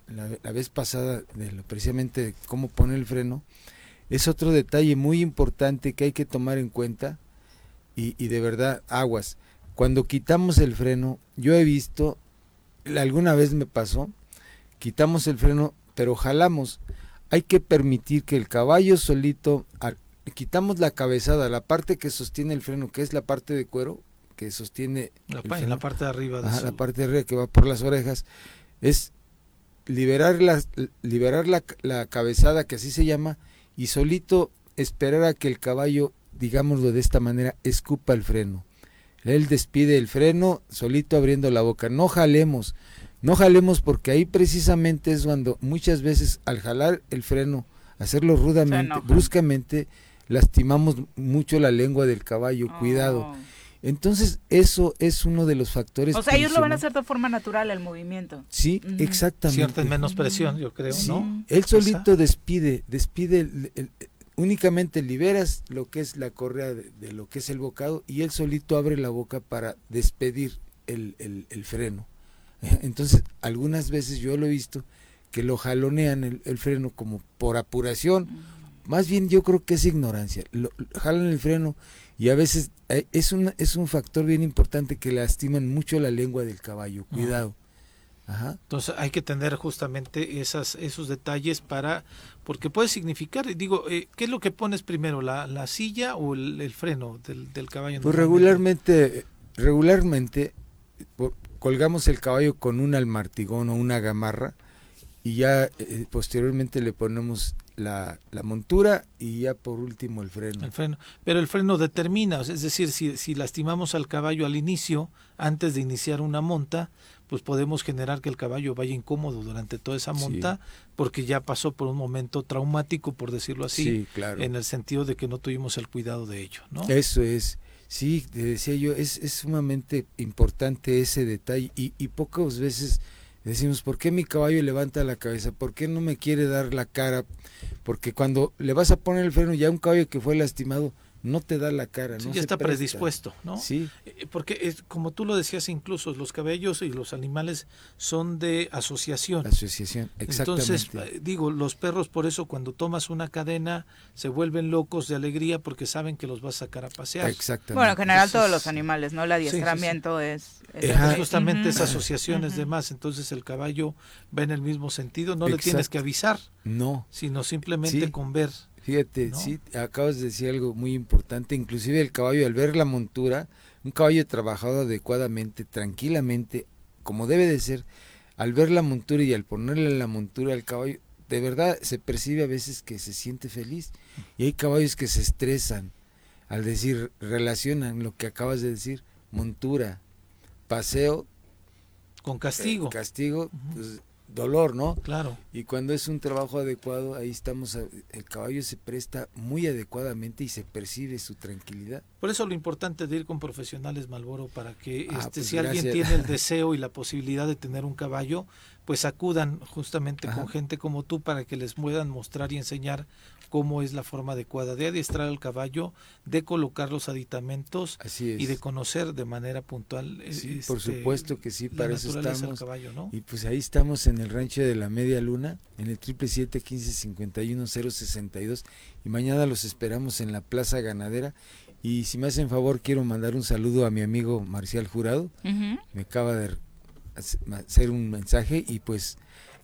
L: la, vez pasada, de lo, precisamente de cómo poner el freno, es otro detalle muy importante que hay que tomar en cuenta y, y de verdad, aguas. Cuando quitamos el freno, yo he visto, alguna vez me pasó, quitamos el freno, pero jalamos. Hay que permitir que el caballo solito, quitamos la cabezada, la parte que sostiene el freno, que es la parte de cuero, que sostiene
B: la, en la parte de arriba
L: la parte de arriba que va por las orejas es liberar la, liberar la, la, cabezada que así se llama y solito esperar a que el caballo digámoslo de esta manera escupa el freno. Él despide el freno solito abriendo la boca. No jalemos no jalemos porque ahí precisamente es cuando muchas veces al jalar el freno hacerlo rudamente bruscamente lastimamos mucho la lengua del caballo. Cuidado Entonces, eso es uno de los factores.
A: O sea, ellos lo van a hacer de forma natural, el movimiento.
L: Sí, exactamente.
B: Cierta menos presión, yo creo, ¿no?
L: Él solito despide, despide, únicamente liberas lo que es la correa de, lo que es el bocado y él solito abre la boca para despedir el, el, freno. Entonces, algunas veces yo lo he visto que lo jalonean el, freno como por apuración. Más bien yo creo que es ignorancia. Lo, jalan el freno y a veces eh, es un, es un factor bien importante que lastiman mucho la lengua del caballo. Cuidado.
B: Ajá. Entonces hay que tener justamente esas, esos detalles para, porque puede significar, digo, eh, ¿qué es lo que pones primero, la, la silla o el, freno del, del, caballo?
L: Pues regularmente, regularmente colgamos el caballo con un almartigón o una gamarra y ya eh, posteriormente le ponemos la, la, montura y ya por último el freno.
B: El freno. Pero el freno determina, es decir, si, si lastimamos al caballo al inicio, antes de iniciar una monta, pues podemos generar que el caballo vaya incómodo durante toda esa monta, porque ya pasó por un momento traumático, por decirlo así, claro. en el sentido de que no tuvimos el cuidado de ello. ¿no?
L: Eso es. Sí, te decía yo, es, es sumamente importante ese detalle y, y pocas veces decimos, ¿por qué mi caballo levanta la cabeza? ¿Por qué no me quiere dar la cara? Porque cuando le vas a poner el freno ya un caballo que fue lastimado, no te da la cara. no
B: ya está predispuesto, ¿no?
L: Sí.
B: Eh, porque es, como tú lo decías incluso, los cabellos y los animales son de asociación.
L: Asociación, exactamente.
B: Entonces, eh, digo, los perros por eso cuando tomas una cadena se vuelven locos de alegría porque saben que los vas a sacar a pasear.
L: Exactamente.
A: Bueno, en general todos los animales, ¿no? El adiestramiento es...
B: justamente esa asociación es de más, entonces el caballo va en el mismo sentido, no le tienes que avisar.
L: No.
B: Sino simplemente con ver
L: Fíjate, sí, acabas de decir algo muy importante, inclusive el caballo al ver la montura, un caballo trabajado adecuadamente, tranquilamente, como debe de ser, al ver la montura y al ponerle la montura al caballo, de verdad se percibe a veces que se siente feliz. Y hay caballos que se estresan al decir, relacionan lo que acabas de decir, montura, paseo.
B: Con castigo.
L: Eh, castigo, pues, dolor, ¿no?
B: Claro.
L: Y cuando es un trabajo adecuado, ahí estamos, el caballo se presta muy adecuadamente y se percibe su tranquilidad.
B: Por eso lo importante de ir con profesionales Malboro para que ah, este, pues si alguien tiene el deseo y la posibilidad de tener un caballo, pues acudan justamente con gente como tú para que les puedan mostrar y enseñar cómo es la forma adecuada de adiestrar al caballo, de colocar los aditamentos y de conocer de manera puntual.
L: Sí, por este, supuesto que sí, para eso estamos. Y pues ahí estamos en el rancho de la Media Luna, en el triple siete quince cincuenta y y mañana los esperamos en la Plaza Ganadera. Y si me hacen favor, quiero mandar un saludo a mi amigo Marcial Jurado. Me acaba de hacer un mensaje y pues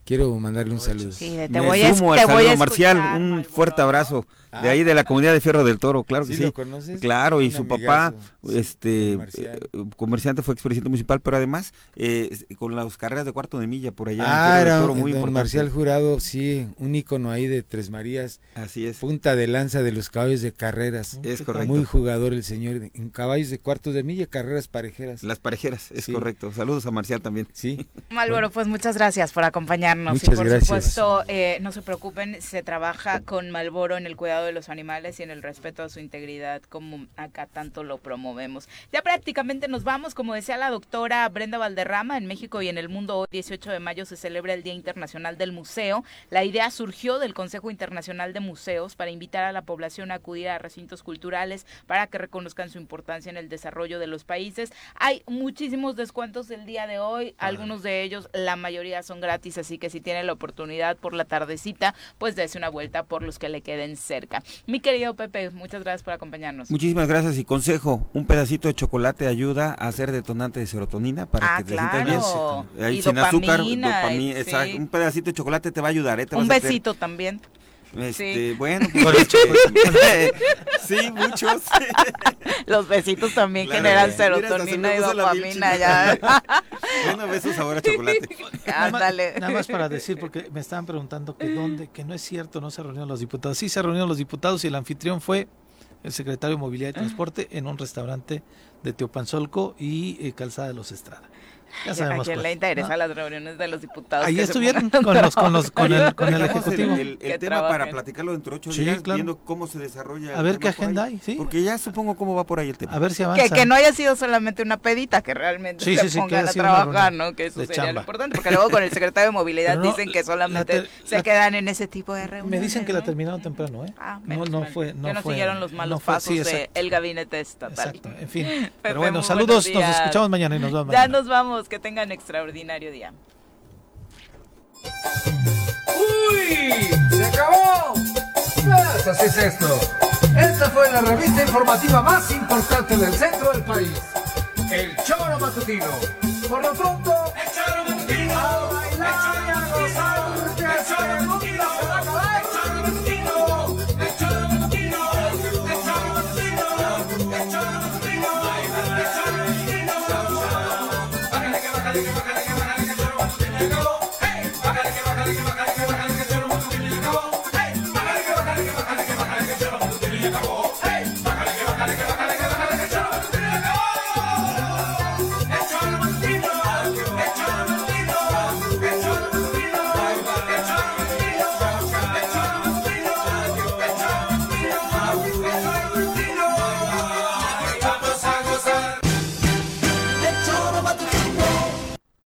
L: quiero mandarle un saludo.
A: Sí, te voy a,
D: saludo, Marcial, un fuerte abrazo de ahí de la comunidad de Fierro del Toro, claro que sí. Claro, y su papá, este eh, comerciante, fue expresidente municipal, pero además eh, con las carreras de cuarto de milla por allá.
L: Ah, era Toro, muy don Marcial Jurado, sí, un ícono ahí de Tres Marías.
D: Así es.
L: Punta de lanza de los caballos de carreras.
D: Es correcto.
L: Muy jugador el señor, en caballos de cuarto de milla, carreras parejeras.
D: Las parejeras, es correcto. Saludos a Marcial también.
L: Sí.
A: Malboro, pues muchas gracias por acompañarnos.
L: Muchas
A: y por
L: gracias.
A: supuesto, eh, no se preocupen, se trabaja con Malboro en el cuidado de los animales y en el respeto a su integridad como acá tanto lo promovemos. Ya prácticamente nos vamos, como decía la doctora Brenda Valderrama, en México y en el mundo hoy 18 de mayo se celebra el Día Internacional del Museo. La idea surgió del Consejo Internacional de Museos para invitar a la población a acudir a recintos culturales para que reconozcan su importancia en el desarrollo de los países. Hay muchísimos descuentos el día de hoy, algunos de ellos, la mayoría son gratis, así que si tiene la oportunidad por la tardecita, pues dése una vuelta por los que le queden cerca. Mi querido Pepe, muchas gracias por acompañarnos.
D: Muchísimas gracias y consejo, un pedacito de chocolate ayuda a hacer detonante de serotonina para
A: ah,
D: que te
A: sientas
D: bien. Ahí, sin azúcar, dopamina, exacto. Un pedacito de chocolate te va a ayudar. ¿eh?
A: un besito también.
D: Este, sí. Bueno, sí, muchos.
A: Los besitos también generan serotonina y dopamina. Ya.
D: bueno, besos ahora chocolate.
B: Ándale. Nada, más para decir, porque me estaban preguntando que dónde, que no es cierto, no se reunieron los diputados. Sí se reunieron los diputados y el anfitrión fue el secretario de Movilidad y Transporte en un restaurante de Teopanzolco y eh, Calzada de los Estrada. Ya sabemos.
A: A quien le interesa las reuniones de los diputados.
B: Ahí estuvieron con, los, con, los, con, el, con el Ejecutivo.
D: El, tema para platicarlo dentro de ocho días, viendo cómo se desarrolla.
B: A ver qué agenda hay, sí.
D: Porque ya supongo cómo va por ahí el tema.
B: A ver si avanza.
A: Que, que no haya sido solamente una pedita, que realmente se pongan a trabajar, ¿no? Que eso sería lo importante. Porque luego con el secretario de Movilidad dicen que solamente se quedan en ese tipo de reuniones.
B: Me dicen que la terminaron temprano, ¿eh? Ah, no, no fue. No
A: que no siguieron los malos pasos del gabinete estatal.
B: Exacto, en fin. Pero bueno, saludos, nos escuchamos mañana y nos vemos.
A: Ya nos vamos, que tengan extraordinario día.
M: ¡Uy! ¡Se acabó! Pues así es esto. Esta fue la revista informativa más importante del centro del país. El Choro Matutino. Por lo pronto, el Choro Matutino. A bailar y a gozar. El Choro Matutino. 내가